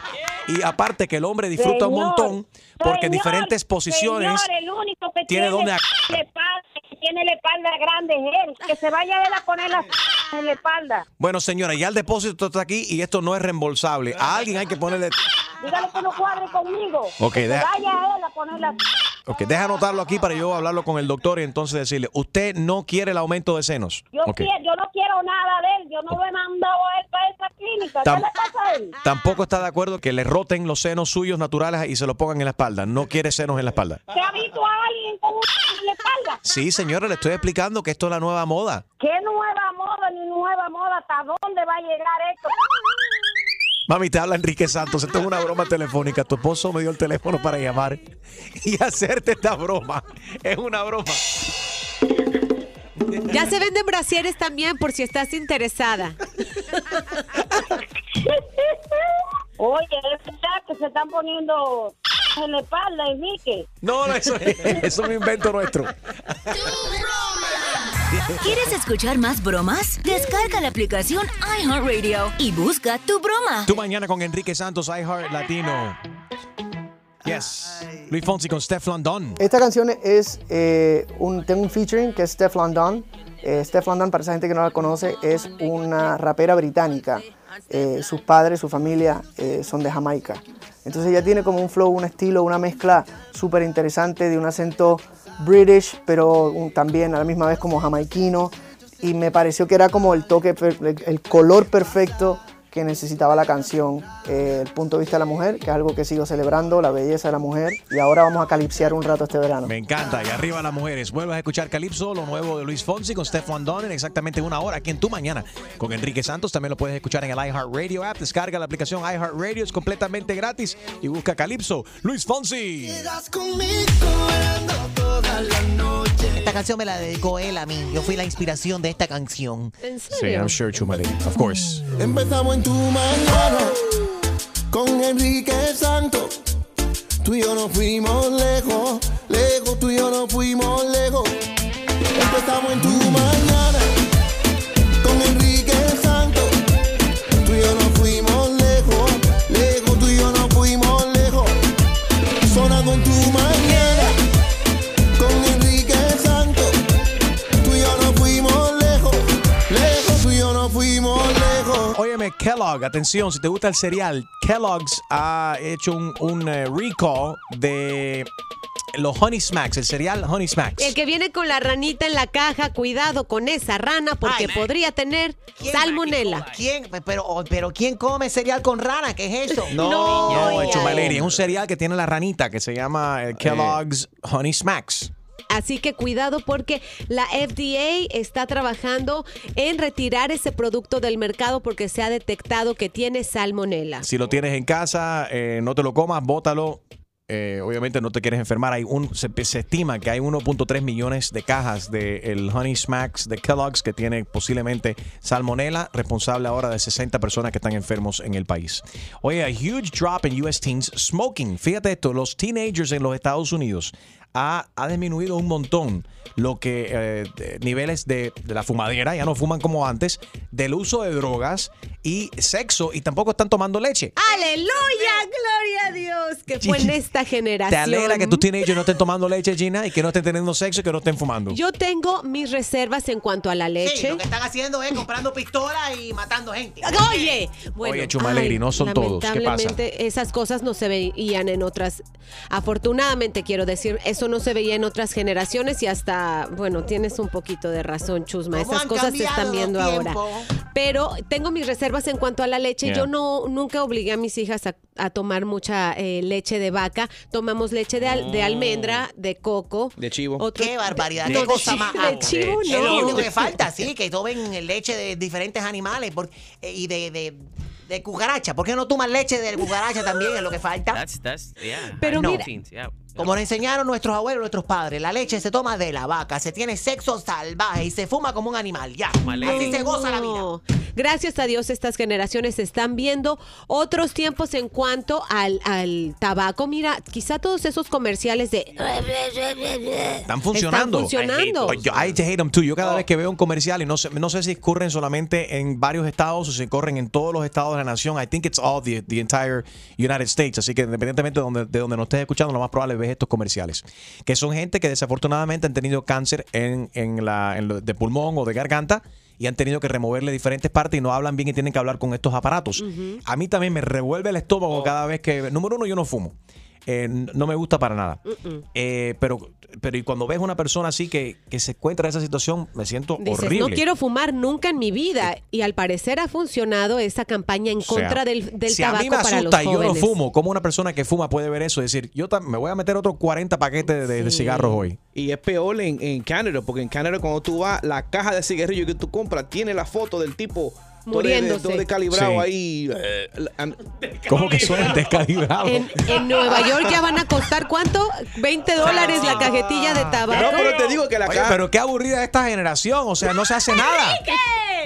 Y aparte que el hombre disfruta un Señor, montón porque en diferentes posiciones Señor, el único que tiene tiene, donde la espalda, que tiene la espalda grande es él. Que se vaya él a poner la en la espalda. Bueno, señora, ya el depósito está aquí y esto no es reembolsable. A alguien hay que ponerle. Dígale que no cuadre conmigo. Ok, que deja- vaya él a poner la Ok, deja anotarlo aquí para yo hablarlo con el doctor y entonces decirle: Usted no quiere el aumento de senos. Yo, Ok. quiero- yo no quiero nada de él. Yo no lo he mandado a él para esa clínica. Tam- ¿Qué le pasa a él? Tampoco está de acuerdo que le roten los senos suyos naturales y se los pongan en la espalda. No quiere senos en la espalda. ¿Se ha visto a alguien con un en la espalda? Sí, señora, le estoy explicando que esto es la nueva moda. ¿Qué nueva moda ni nueva moda? ¿Hasta dónde va a llegar esto? Mami, te habla Enrique Santos. Esto es una broma telefónica. Tu esposo me dio el teléfono para llamar y hacerte esta broma. Es una broma. Ya se venden brasieres también por si estás interesada. Oye, es verdad que se están poniendo en la espalda, Enrique. No, no, eso, eso es un invento nuestro. ¿Quieres escuchar más bromas? Descarga la aplicación iHeartRadio y busca tu broma. Tu mañana con Enrique Santos, iHeart Latino. Yes. Luis Fonsi con Steph London. Esta canción es eh, un, tengo un featuring que es Steph London. Eh, Steph London, para esa gente que no la conoce, es una rapera británica. Eh, sus padres, su familia eh, son de Jamaica. Entonces ella tiene como un flow, un estilo, una mezcla súper interesante de un acento british, pero también a la misma vez como jamaiquino. Y me pareció que era como el toque, el color perfecto que necesitaba la canción, eh, el punto de vista de la mujer, que es algo que sigo celebrando, la belleza de la mujer. Y ahora vamos a calipsear un rato este verano. Me encanta. Y arriba las mujeres. Vuelves a escuchar Calypso, lo nuevo de Luis Fonsi con Steph London en exactamente una hora aquí en Tu Mañana con Enrique Santos. También lo puedes escuchar en el iHeartRadio app. Descarga la aplicación iHeartRadio. Es completamente gratis. Y busca Calypso. Luis Fonsi. Esta canción me la dedicó él a mí. Yo fui la inspiración de esta canción. ¿En Sí, I'm sure, Chumale. Of course. Empezamos en tu mañana con Enrique Santos. Tú y yo nos fuimos lejos, lejos, tú y yo nos fuimos lejos. Empezamos en tu Kellogg, atención, si te gusta el cereal, Kellogg's ha hecho un, un, eh, recall de los Honey Smacks, el cereal Honey Smacks. El que viene con la ranita en la caja, cuidado con esa rana porque podría tener salmonela. ¿Quién? Pero, oh, pero ¿quién come cereal con rana? ¿Qué es eso? No, no, Chumaleri, es un cereal que tiene la ranita que se llama eh, Kellogg's Honey Smacks. Así que cuidado porque la FDA está trabajando en retirar ese producto del mercado porque se ha detectado que tiene salmonela. Si lo tienes en casa, eh, no te lo comas, bótalo. Eh, obviamente no te quieres enfermar. Hay un, se, estima que hay 1.3 millones de cajas del Honey Smacks de Kellogg's que tiene posiblemente salmonela, responsable ahora de 60 personas que están enfermos en el país. Oye, a huge drop in US teens smoking. Fíjate esto, los teenagers en los Estados Unidos ha, ha disminuido un montón lo que eh, de- niveles de, de la fumadera, ya no fuman como antes, del uso de drogas y sexo y tampoco están tomando leche. ¡Aleluya! ¡Gloria a Dios! Que fue en esta generación. ¿Te alegra que tus teenagers no estén tomando leche, Gina, y que no estén teniendo sexo y que no estén fumando? Yo tengo mis reservas en cuanto a la Sí, leche. lo que están haciendo es comprando pistolas y matando gente. Oye, bueno, Oye, Chuma Lady, no son todos. ¿Qué pasa? lamentablemente esas cosas no se veían en otras. Afortunadamente, quiero decir, eso no se veía en otras generaciones y hasta, bueno, tienes un poquito de razón, Chusma. ¿Cómo Esas cosas se están viendo ahora. Pero tengo mis reservas en cuanto a la leche. Yeah. Yo no nunca obligué a mis hijas a, a tomar mucha eh, leche de vaca. Tomamos leche de, al- de almendra, de coco. De chivo. Otro- Qué barbaridad, de- qué de cosa más. de chivo, Es no. lo único que falta, sí, que tomen leche de diferentes animales por- eh, y de, de, de cucaracha. ¿Por qué no toman leche de cucaracha también? Es lo que falta. That's, that's, yeah. Pero No. mira- Yeah. Como nos enseñaron nuestros abuelos, nuestros padres, la leche se toma de la vaca, se tiene sexo salvaje y se fuma como un animal. Ya, así se goza la vida. No. Gracias a Dios estas generaciones están viendo otros tiempos en cuanto al, al tabaco. Mira, quizá todos esos comerciales de... Están funcionando. Están funcionando. Pues yo- I hate them too. Yo cada vez que veo un comercial y no sé, no sé si corren solamente en varios estados o si corren en todos los estados de la nación. I think it's all the, the entire United States. Así que independientemente de donde, de donde nos estés escuchando, lo más probable es ver estos comerciales. Que son gente que desafortunadamente han tenido cáncer en, en la, en lo- de pulmón o de garganta y han tenido que removerle diferentes partes y no hablan bien y tienen que hablar con estos aparatos. A mí también me revuelve el estómago cada vez que... Número uno, yo no fumo. Eh, no me gusta para nada. Eh, pero, pero y cuando ves una persona así que, que se encuentra en esa situación, me siento Dices, horrible. no quiero fumar nunca en mi vida. Y al parecer ha funcionado esa campaña en O sea, contra del, del si a tabaco mí me para los asusta y yo no fumo, ¿cómo una persona que fuma puede ver eso y decir, yo me voy a meter otros 40 paquetes de, de cigarros hoy? Y es peor en, en Canadá, porque en Canadá cuando tú vas, la caja de cigarrillos que tú compras tiene la foto del tipo Muriéndose. todo descalibrado Sí. ahí. eh, ¿Cómo que suena descalibrado? En, en Nueva York ya van a costar ¿cuánto? 20 dólares la cajetilla de tabaco. No, pero te digo que la Oye, caja... pero qué aburrida esta generación, o sea, no se hace nada.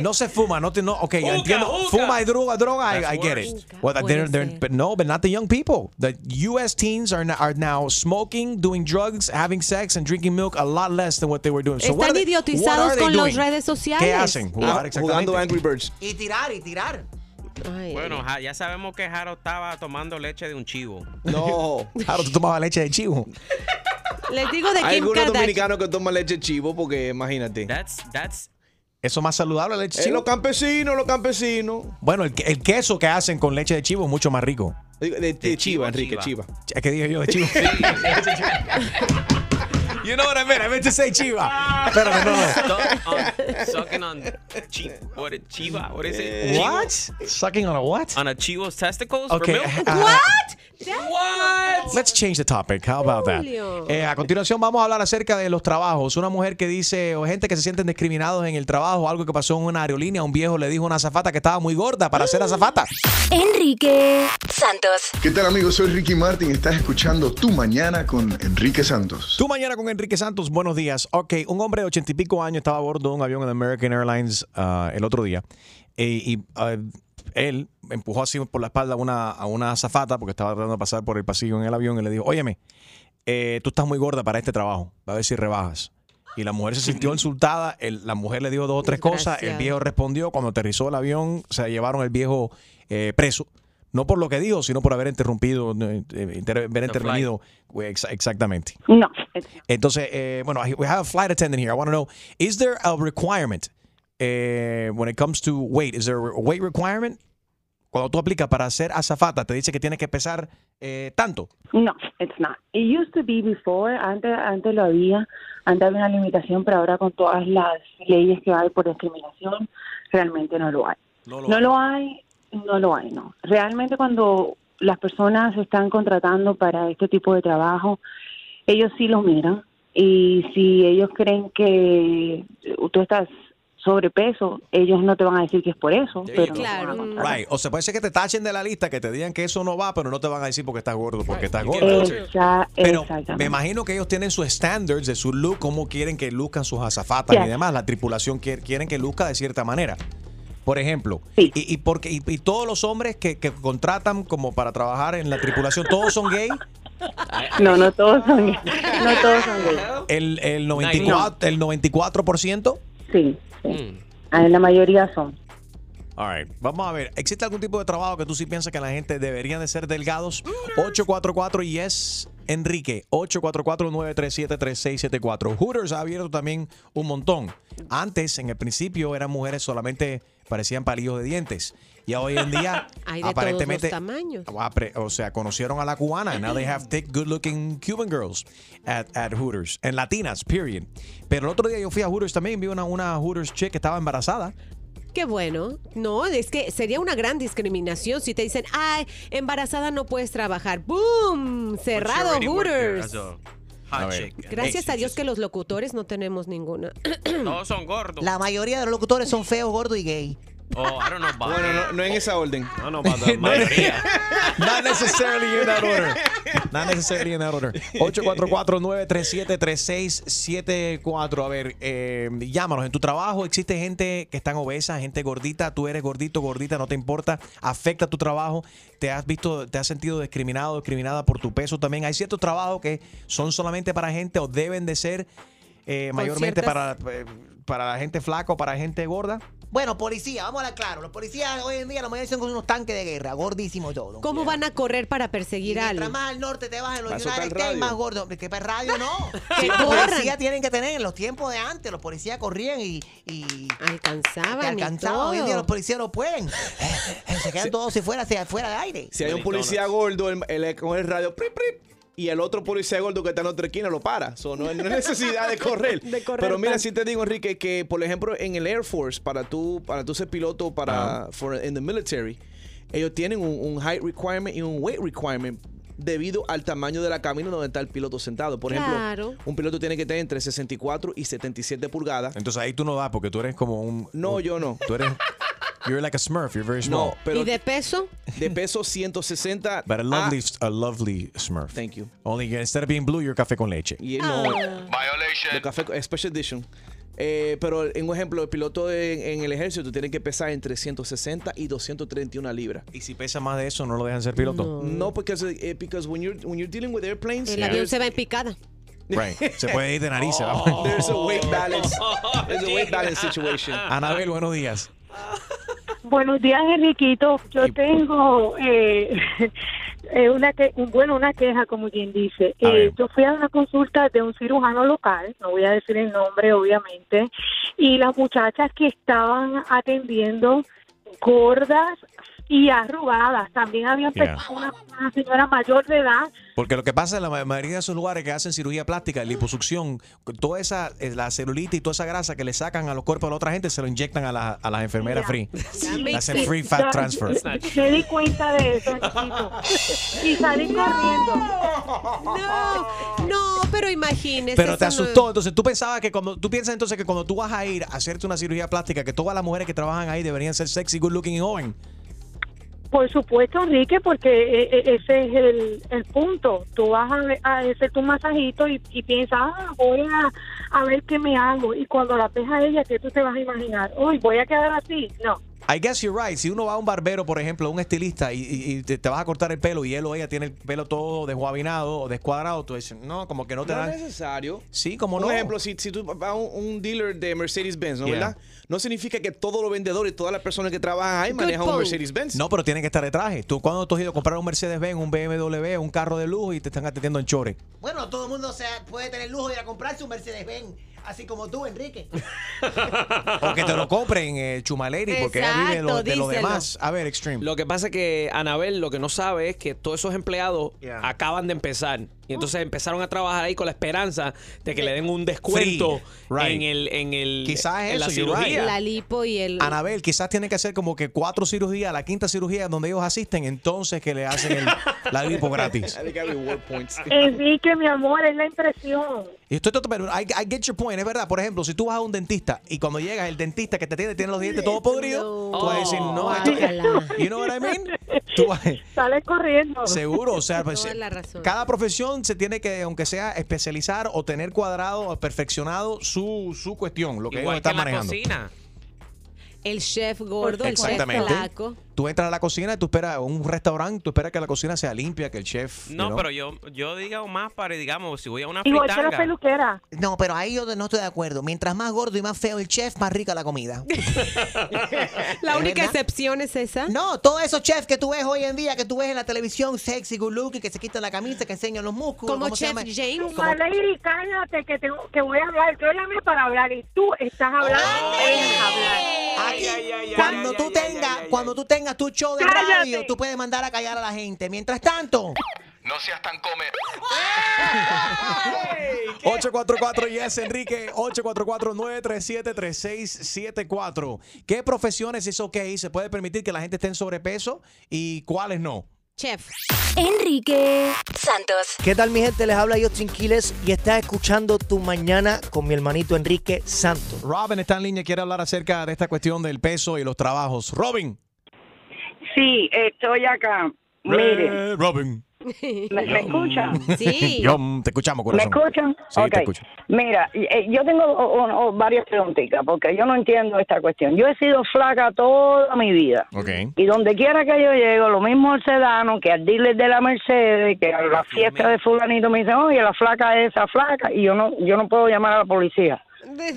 No se fuma, no te, no, ok, yo entiendo, fuma y droga, droga, I, I get it. Well, they're- they're- but no, but not the young people. The U.S. teens are, are now smoking, doing drugs, having sex, and drinking milk a lot less than what they were doing. So what Están are they- what idiotizados are they con las redes sociales. ¿Qué hacen? Jugar, Jugando exactamente. Angry Birds. Y tirar, y tirar. Bueno, ja- ya sabemos que Jaro estaba tomando leche de un chivo. No. Claro, tú tomabas leche de chivo. Les digo de Hay Kim algunos Kardashian. dominicanos que toman leche chivo porque imagínate. That's, that's, Eso más saludable, la leche de Eh, chivo. los campesinos, los campesinos. Bueno, el, que- el queso que hacen con leche de chivo es mucho más rico. De, de- de chiva, Enrique, chiva. Es que dije yo de chivo. You know what I meant? I meant to say chiva. Espérame, no, no. On- sucking on chi- what it- chiva. What is it? What? Sucking on a what? On a chivo's testicles Okay. for milk? uh, What? Let's change the topic. How about that? Eh, a continuación vamos a hablar acerca de los trabajos. Una mujer que dice, o gente que se sienten discriminados en el trabajo, algo que pasó en una aerolínea, un viejo le dijo a una azafata que estaba muy gorda para ser azafata. Enrique Santos. ¿Qué tal amigos? Soy Ricky Martin. Estás escuchando Tu Mañana con Enrique Santos. Tú mañana con Enrique Santos, buenos días. Ok, un hombre de ochenta y pico años estaba a bordo de un avión de American Airlines ah, el otro día eh, y ah, él empujó así por la espalda a una, a una azafata porque estaba tratando de pasar por el pasillo en el avión y le dijo, óyeme, eh, tú estás muy gorda para este trabajo, va a ver si rebajas. Y la mujer se sintió insultada, el- la mujer le dijo dos o tres cosas, el viejo respondió, cuando aterrizó el avión se llevaron el viejo eh, preso. No por lo que dijo, sino por haber interrumpido, eh, inter- haber intervenido. eh, exa- Exactamente. No. Entonces, eh, bueno, we have a flight attendant here. I want to know, is there a requirement eh, when it comes to weight? Is there a weight requirement? Cuando tú aplicas para ser azafata, te dice que tienes que pesar eh, tanto. No, it's not. It used to be before, antes, antes lo había, antes había una limitación, pero ahora con todas las leyes que hay por discriminación, realmente no lo hay. No No lo hay, no lo hay, no. Realmente cuando las personas se están contratando para este tipo de trabajo, ellos sí lo miran y si ellos creen que tú estás sobrepeso, ellos no te van a decir que es por eso, pero no a contratar. Right. O sea, puede ser que te tachen de la lista, que te digan que eso no va, pero no te van a decir porque estás gordo, porque estás gordo. Pero me imagino que ellos tienen sus standards de su look, cómo quieren que luzcan sus azafatas y demás. La tripulación quiere- quieren que luzca de cierta manera. Por ejemplo, y, y porque y, y todos los hombres que, que contratan como para trabajar en la tripulación, todos son gay. No, no todos son gays. No todos son gays. El, el 94%, el 94%. Sí, sí. Ah, La mayoría son. All right. Vamos a ver, ¿existe algún tipo de trabajo que tú sí piensas que la gente debería de ser delgados? 844 yes Enrique 844-937-3674. Hooters ha abierto también un montón. Antes, en el principio, eran mujeres solamente parecían palillos de dientes. Y hoy en día, Hay de aparentemente, todos los tamaños. o sea, conocieron a la cubana. Now they have thick, good-looking Cuban girls at, at Hooters. En latinas, period. Pero el otro día yo fui a Hooters también, vi una, una Hooters chick que estaba embarazada. Qué bueno. No, es que sería una gran discriminación si te dicen, ay, embarazada no puedes trabajar. ¡Boom! Cerrado, already work there Hooters. as a hot chick. Gracias a Dios que los locutores no tenemos ninguna. Todos son gordos. La mayoría de los locutores son feos, gordos y gay. Oh, I don't know about Bueno, that. no, no en esa orden. No, no, mayoría. Not necessarily in that order. Not necessarily in that order. 844-937-3674. A ver, eh, llámanos. En tu trabajo existe gente que están obesa, gente gordita. Tú eres gordito, gordita, no te importa. Afecta tu trabajo. Te has visto, te has sentido discriminado, discriminada por tu peso también. Hay ciertos trabajos que son solamente para gente o deben de ser eh, mayormente ciertas- para, eh, para la gente flaca o para gente gorda. Bueno, policía, vamos a hablar claro. Los policías hoy en día la mayoría son con unos tanques de guerra, gordísimos todo. ¿Cómo van a correr para perseguir a Mientras alguien? más al norte te vas en los United States, más gordo. Que para radio no. Que los policías tienen que tener en los tiempos de antes. Los policías corrían y, y alcanzaban. y alcanzaban. Hoy en día los policías no pueden. Eh, Se quedan todos si fuera, si fuera de aire. Si hay un policía gordo, él, él con el radio, prip, prip, y el otro policía gordo que está en otra esquina lo para. So, no, hay- necesidad de correr. De correr Pero mira, si te digo, Enrique, que por ejemplo en el Air Force, para tú, para tú ser piloto para for, in the military, ellos tienen un, un height requirement y un weight requirement debido al tamaño de la cabina donde está el piloto sentado. Por ejemplo, Claro. un piloto tiene que tener entre 64 y 77 pulgadas. Entonces ahí tú no das porque tú eres como un. No, un- yo no. Tú eres. You're like a Smurf. You're very small. No, pero ¿Y de peso? de peso 160 But a a- lovely, a lovely Smurf. Thank you. Only instead of being blue, you're café con leche. Y no, Violation. de café Special Edition. Eh, pero en un ejemplo, el piloto en, en el ejército tiene que pesar entre 160 y 231 libras. Y si pesa más de eso, no lo dejan ser piloto. No, porque eh, because when you're when you're dealing with airplanes, El avión se va en picada. Right. Se puede ir de nariz. Oh. there's a weight balance. There's a weight balance situation. Anabel, buenos días. Buenos días, Enriquito. Yo tengo eh, eh, una que, bueno, una queja, como quien dice. Eh, yo fui a una consulta de un cirujano local, no voy a decir el nombre, obviamente, y las muchachas que estaban atendiendo gordas y arrugadas. También había Yeah. una, una señora mayor de edad Porque lo que pasa en la ma- mayoría de esos lugares que hacen cirugía plástica, liposucción, toda esa, eh, la celulitis y toda esa grasa que le sacan a los cuerpos de la otra gente, se lo inyectan a, la- a las enfermeras free. Le hacen free fat Ya, transfer. Me di cuenta de eso, Enriquito. y salí corriendo. No, no, pero imagínese. Pero te no- asustó. Entonces tú pensabas que cuando tú piensas entonces que cuando tú vas a ir a hacerte una cirugía plástica, que todas las mujeres que trabajan ahí deberían ser sexy, good looking y joven. Por supuesto, Enrique, porque eh, eh, ese es el, el punto. Tú vas a, hacer tu masajito y, piensas, ah, voy a, a ver qué me hago. Y cuando la ves ella, ¿qué tú te vas a imaginar? Uy, voy a quedar así. No. I guess you're right. Si uno va a un barbero, por ejemplo, un estilista, y, y- te, te vas a cortar el pelo y él o ella tiene el pelo todo desguabinado o descuadrado, tú dices, no, como que no te No dan. es necesario. Sí, como no. ejemplo, si, si tú vas a un, un dealer de Mercedes-Benz, ¿no? Yeah. ¿verdad? No significa que todos los vendedores y todas las personas que trabajan ahí manejan un Mercedes-Benz. No, pero tienen que estar de traje. Tú cuando tú has ido a comprar un Mercedes-Benz, un BMW, un carro de lujo y te están atendiendo en chores. Bueno, todo el mundo se puede tener lujo de ir a comprarse un Mercedes-Benz, así como tú, Enrique. O que te lo compren, eh, Chumaleri, porque ella vive de lo, de lo díselo. demás. A ver, Extreme. Lo que pasa es que Anabel lo que no sabe es que todos esos empleados Yeah. acaban de empezar. Y entonces empezaron a trabajar ahí con la esperanza de que le den un descuento Free. Right. en el en el Quizás en la you're right. cirugía. La lipo y el. Anabel, quizás tiene que hacer como que cuatro cirugías, la quinta cirugía donde ellos asisten, entonces que le hacen el, la lipo gratis. Reward points. Enrique, mi amor, es la impresión. Y estoy todo, pero I, I get your point, es verdad. Por ejemplo, si tú vas a un dentista y cuando llegas el dentista que te tiene, tiene los dientes todos podridos, tú vas a decir, no, esto, you know what I mean? Tú vas- Sale corriendo. seguro, o sea, pues, Toda la razón. cada profesión se tiene que, aunque sea especializar o tener cuadrado o perfeccionado su, su cuestión, lo que ellos Igual que están la manejando. cocina. El chef gordo, el chef Exactamente. flaco. Tú entras a la cocina y tú esperas, un restaurante, tú esperas que la cocina sea limpia, que el chef. you No, know. pero yo, yo digo más para, digamos, si voy a una Igual que la peluquera. No, pero ahí yo no estoy de acuerdo. Mientras más gordo y más feo el chef, más rica la comida. La ¿Es única verdad? excepción es esa. No, todos esos chefs que tú ves hoy en día, que tú ves en la televisión, sexy, good looking, que se quitan la camisa, que enseñan los músculos. Como ¿cómo se Chef llama? James. Como- Lady, cállate que, te, que voy a hablar. Yo llamé para hablar y tú estás hablando. Hablar. Aquí, cuando tú tengas, cuando tú tengas tu show de Cállate. radio, tú puedes mandar a callar a la gente. Mientras tanto, No seas tan come. 844 yes Enrique 844-937-3674 ¿Qué profesiones es ok? ¿Se puede permitir que la gente esté en sobrepeso? ¿Y cuáles no? Chef. Enrique Santos. ¿Qué tal mi gente? Les habla Justin Quiles y estás escuchando Tu Mañana con mi hermanito Enrique Santos. Robin está en línea, quiere hablar acerca de esta cuestión del peso y los trabajos. Robin. Sí, estoy acá. Mire, Eh, Robin. ¿Me, me escuchan? Yo, mm, te escuchamos, ¿Me escuchan? Sí, Ok. te escucho. Mira, eh, yo tengo o- o- o varias preguntitas porque yo no entiendo esta cuestión. Yo he sido flaca toda mi vida. Y donde quiera que yo llego, lo mismo al sedano, que al dealer de la Mercedes, que a la fiesta de fulanito me dicen, oye, la flaca es esa flaca, y yo no, yo no puedo llamar a la policía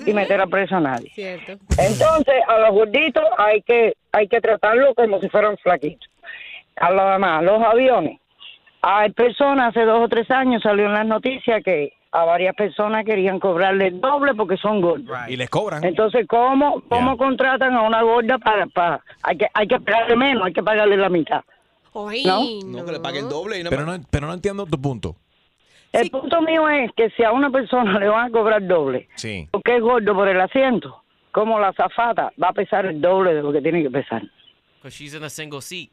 y meter a preso a nadie. Cierto. Entonces, a los gorditos hay que, hay que tratarlo como si fueran flaquitos. A los demás, los aviones. Hay personas, hace dos o tres años salió en las noticias que a varias personas querían cobrarle el doble porque son gordos. Y les cobran. Entonces, ¿cómo, cómo contratan a una gorda para, para hay que hay que pagarle menos, hay que pagarle la mitad? ¿No? No, que le pague el doble. Y no Pero no, pero no entiendo tu punto. El punto mío es que si a una persona le van a cobrar doble, Sí. porque es gordo por el asiento, como la zafata va a pesar el doble de lo que tiene que pesar. Because she's in a single seat.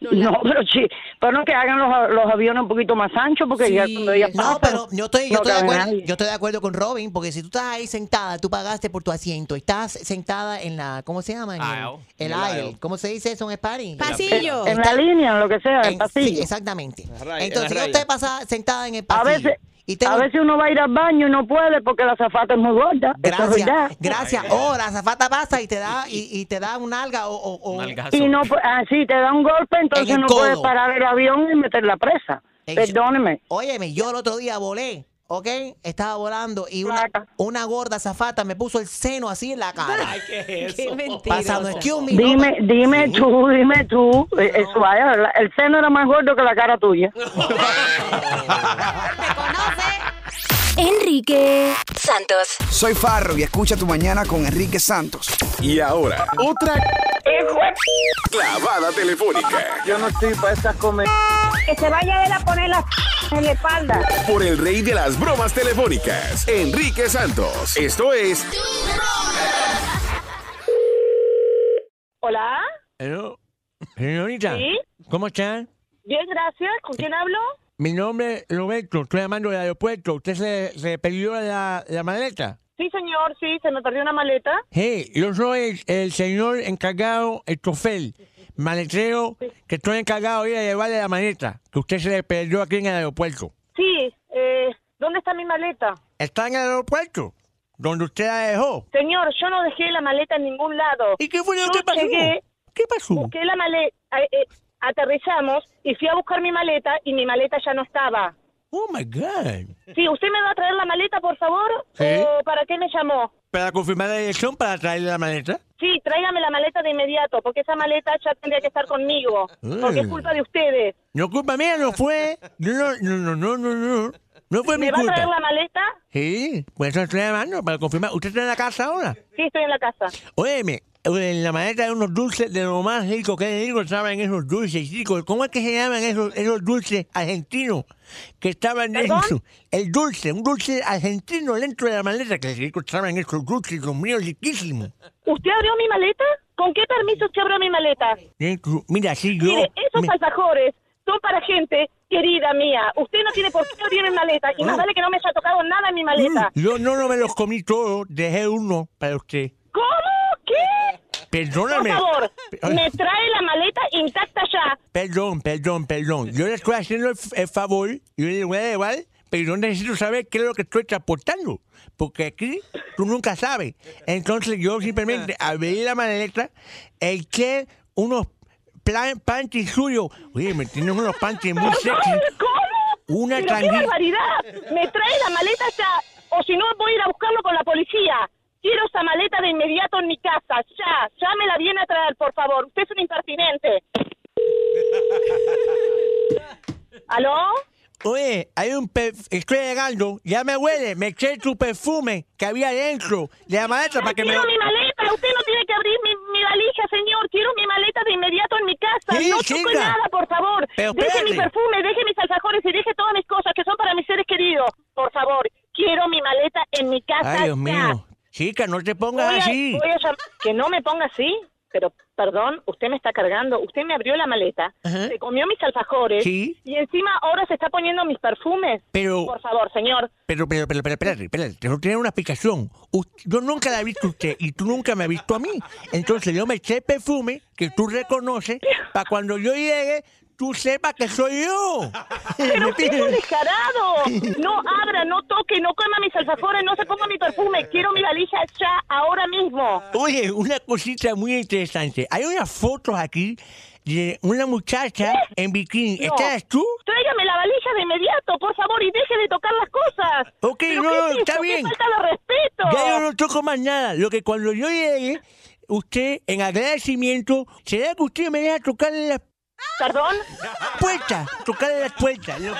No, pero sí, pero no que hagan los, los aviones un poquito más anchos porque ya cuando ella no, pasa, pero yo estoy, yo, no estoy de acuerdo, yo estoy de acuerdo con Robin, porque si tú estás ahí sentada, tú pagaste por tu asiento, estás sentada en la, ¿cómo se llama? En el, Aisle. el aisle. aisle. ¿Cómo se dice eso en? Pasillo. En la línea, en lo que sea, en el pasillo. Sí, exactamente. raya, Entonces, en si la usted raya. pasa sentada en el A pasillo. veces, y tengo- a veces uno va a ir al baño y no puede porque la zafata es muy gorda. Es. Gracias, gracias. Oh, la zafata pasa y te da y, y te da un alga o, o- o- Y no, pu- así te da un golpe, entonces En no puedes parar el avión y meter la presa. Perdóneme. Óyeme, yo el otro día volé, ¿ok? Estaba volando y una, una gorda zafata me puso el seno así en la cara. Ay, ¿qué es Qué eso? mentiroso. Pasando, excuse me. Dime, me- dime Sí. tú, dime tú. eh, Eso vaya, la- el seno era más gordo que la cara tuya. Enrique Santos. Soy Farro y escucha tu mañana con Enrique Santos. Y ahora, otra clavada telefónica Yo no estoy para estas comer. Que se vaya él a poner la en la espalda. por el rey de las bromas telefónicas, Enrique Santos. Esto es Hola. Hello. Señorita, ¿Sí? ¿cómo están? Bien, gracias. ¿Con quién hablo? Mi nombre es Roberto, estoy llamando del aeropuerto. ¿Usted se, se perdió la, la maleta? Sí, señor, sí, se me perdió una maleta. Sí, yo soy el, el señor encargado, el chofer, maletero, que estoy encargado de ir a llevarle la maleta, que usted se le perdió aquí en el aeropuerto. Sí, eh, ¿dónde está mi maleta? ¿Está en el aeropuerto? ¿Donde usted la dejó? Señor, yo no dejé la maleta en ningún lado. ¿Y qué fue lo Yo que pasó? llegué, ¿Qué pasó? Busqué la maleta, aterrizamos y fui a buscar mi maleta y mi maleta ya no estaba. Oh my God. Sí, ¿usted me va a traer la maleta, por favor? Sí. ¿O para qué me llamó? ¿Para confirmar la dirección para traerle la maleta? Sí, tráigame la maleta de inmediato, porque esa maleta ya tendría que estar conmigo. Porque es Mm. culpa de ustedes. No culpa mía, no fue. No, no, no, no, no, no. No fue mi ¿Me va a culpa. traer la maleta? Sí, pues eso estoy llamando para confirmar. ¿Usted está en la casa ahora? Sí, estoy en la casa. Óyeme, en la maleta hay unos dulces de lo más rico que hay. Digo, saben esos dulces, chicos. ¿Cómo es que se llaman esos, esos dulces argentinos que estaban ¿Perdón? dentro? El dulce, un dulce argentino dentro de la maleta. Que ricos saben esos dulces, los míos, riquísimos. ¿Usted abrió mi maleta? ¿Con qué permiso usted abrió mi maleta? Mira, sí, yo... Mire, esos me- alfajores son para gente querida mía. Usted no tiene por qué abrir mi maleta y más vale que no me haya tocado nada en mi maleta. Yo no, no me los comí todos, dejé uno para usted. ¿Cómo? ¿Qué? Perdóname. Por favor, me trae la maleta intacta ya. Perdón, perdón, perdón. Yo le estoy haciendo el, el favor y yo le voy a llevar pero yo necesito saber qué es lo que estoy transportando. Porque aquí tú nunca sabes. Entonces yo simplemente abrí la maleta, eché unos plan- panties suyos. Oye, me tienen unos panties muy sexy. Una ¡Pero qué barbaridad! Me trae la maleta ya, o si no voy a ir a buscarlo con la policía. Quiero esa maleta de inmediato en mi casa, ya. Ya me la viene a traer, por favor. Usted es un impertinente. ¿Aló? Oye, hay un estoy llegando, ya me huele, me eché tu perfume que había dentro de la maleta para que me... Quiero mi maleta. Usted no tiene que abrir mi, mi valija, señor. Quiero mi maleta de inmediato en mi casa. Sí, no toque nada, por favor. Pero deje mi espérate. perfume, deje mis alfajores y deje todas mis cosas que son para mis seres queridos. Por favor, quiero mi maleta en mi casa. Ay, Dios mío. Chica, no te pongas Voy a- así. voy a que no me ponga así, pero perdón, usted me está cargando. Usted me abrió la maleta, se comió mis alfajores Sí. y encima ahora se está poniendo mis perfumes. Pero- Por favor, señor. Pero, pero, pero, pero, espérate, espérate, tengo que tener una explicación. Yo nunca la he visto a usted y tú nunca me has visto a mí. Entonces yo me eché perfume que tú reconoces para cuando yo llegue, tú sepas que soy yo. Pero ¿Me usted es un descarado. No abra, no toque, no coma mis alfajores, no se ponga mi perfume. Quiero mi valija ya, ahora mismo. Oye, una cosita muy interesante. Hay unas fotos aquí de una muchacha en bikini. No. ¿Estás tú? Tráigame la valija de inmediato, por favor, y deje de tocar las cosas. Ok, ¿Pero no, qué no, es está? ¡Qué bien. falta de respeto! Ya yo no toco más nada. Lo que cuando yo llegue, usted, en agradecimiento, ¿será que usted me deja tocarle las ¿Perdón? puertas? Tocarle las puertas, lo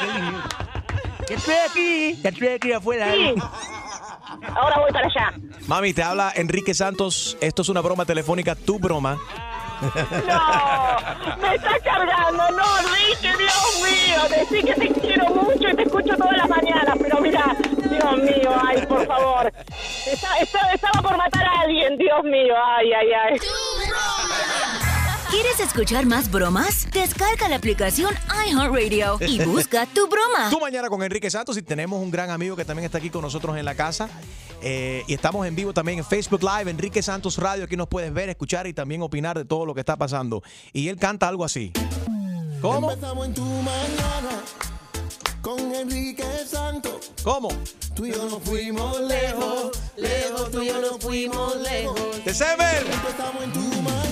que estoy aquí, que estoy aquí afuera. Sí. Ahora voy para allá. Mami, te habla Enrique Santos. Esto es una broma telefónica, tu broma. No, me está cargando, no, Enrique, Dios mío. Decí que te quiero mucho y te escucho todas las mañanas, pero mira, Dios mío, ay, por favor. Estaba por matar a alguien, Dios mío, ay, ay, ay. ¿Quieres escuchar más bromas? Descarga la aplicación iHeartRadio y busca tu broma. Tú mañana con Enrique Santos y tenemos un gran amigo que también está aquí con nosotros en la casa. Eh, y estamos en vivo también en Facebook Live, Enrique Santos Radio. Aquí nos puedes ver, escuchar y también opinar de todo lo que está pasando. Y él canta algo así. ¿Cómo? Empezamos en tu mañana con Enrique Santos. ¿Cómo? Tú y yo nos fuimos lejos, lejos, tú y yo nos fuimos lejos. ¡December! Empezamos en tu mañana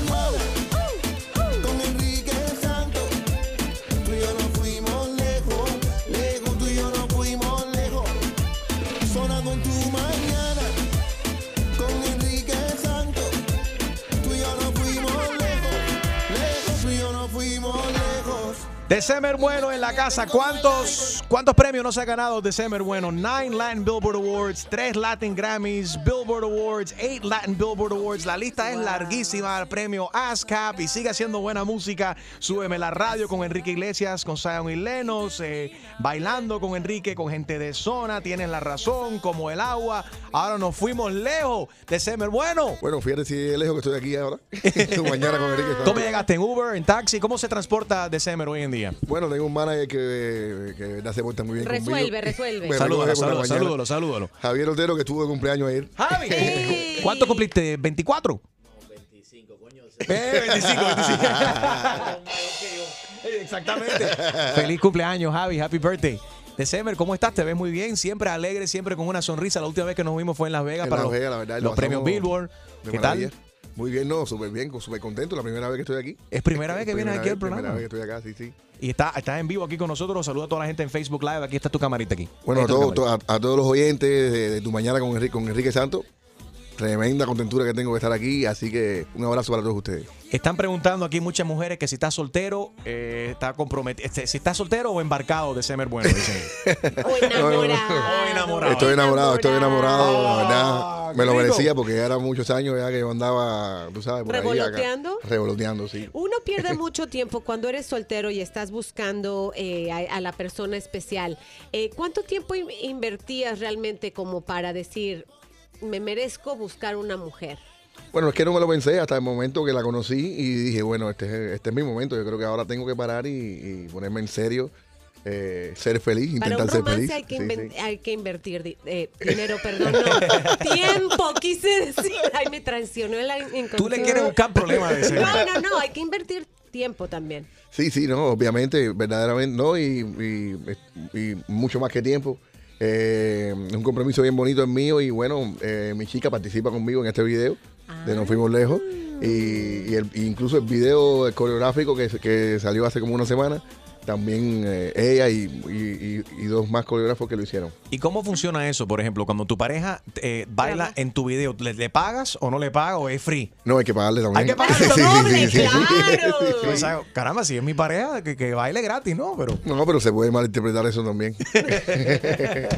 December Bueno en la casa. ¿Cuántos, ¿Cuántos premios no se ha ganado December Bueno? Nine Latin Billboard Awards, tres Latin Grammys, Billboard Awards, eight Latin Billboard Awards. La lista es larguísima. El premio ASCAP y sigue haciendo buena música. Súbeme la radio con Enrique Iglesias, con Zion y Lenos, eh, bailando con Enrique, con gente de zona. Tienes la razón, como el agua. Ahora nos fuimos lejos. December Bueno. Bueno, fíjate si es lejos que estoy aquí ahora. Mañana con Enrique. ¿Cómo llegaste en Uber, en taxi? ¿Cómo se transporta December hoy en día? Bueno, tengo un manager que, que de verdad se porta muy bien Resuelve, conmigo. resuelve. Me Salúdalo, salúdalo, salúdalo, salúdalo. Javier Otero, que estuvo de cumpleaños ayer. Javi, ¿cuánto cumpliste? ¿24? 25, coño. Eh, 25, 25. Exactamente. Feliz cumpleaños, Javi. Happy birthday. December, ¿cómo estás? Te ves muy bien, siempre alegre, siempre con una sonrisa. La última vez que nos vimos fue en Las Vegas En para Las los, la verdad, los lo premios Billboard. de ¿Qué maravilla. tal? Muy bien, no, súper bien, súper contento. La primera vez que estoy aquí. Es primera vez que vienes aquí al programa. Primera vez que estoy acá, sí, sí. Y está, estás en vivo aquí con nosotros. Saluda a toda la gente en Facebook Live. Aquí está tu camarita aquí. Bueno, a, está camarita. a, a todos los oyentes de, de Tu Mañana con Enrique, con Enrique Santos. Tremenda contentura que tengo de estar aquí, así que un abrazo para todos ustedes. Están preguntando aquí muchas mujeres que si estás soltero, eh, está comprometido. Si estás soltero o embarcado de Semer Bueno, dicen. O enamorado. O enamorado. Estoy enamorado, estoy enamorado, la verdad. Me lo merecía porque ya eran muchos años ya que yo andaba, tú sabes, por ahí. acá, ¿Revoloteando? Revoloteando, sí. Uno pierde mucho tiempo cuando eres soltero y estás buscando eh, a, a la persona especial. Eh, ¿Cuánto tiempo in- invertías realmente como para decir, me merezco buscar una mujer? Bueno, es que no me lo pensé hasta el momento que la conocí y dije, bueno, este, es- este es mi momento. Yo creo que ahora tengo que parar y, y ponerme en serio, eh, ser feliz, Para intentar un ser feliz. hay que, Sí, inven- sí. hay que invertir di- eh, dinero, perdón, no. Tiempo, quise decir. Ay, me traicionó el inconsciente. Tú le quieres buscar problemas de ese. No, no, no, hay que invertir tiempo también. Sí, sí, no, obviamente, verdaderamente, no, y, y- y mucho más que tiempo. Eh, es un compromiso bien bonito es mío y bueno, eh, mi chica participa conmigo en este video de Nos Fuimos Lejos. Y, y el- incluso el video coreográfico que, que salió hace como una semana, también eh, ella y, y- y- y dos más coreógrafos que lo hicieron. ¿Y cómo funciona eso, por ejemplo, cuando tu pareja eh, baila en tu video? ¿Le, le pagas o no le pagas o es free? No, hay que pagarle también. Hay que pagarle Sí, sí, doble, sí, sí, sí. claro. Sí, sí. O sea, caramba, si es mi pareja, que, que baile gratis, ¿no? Pero No, pero se puede malinterpretar eso también.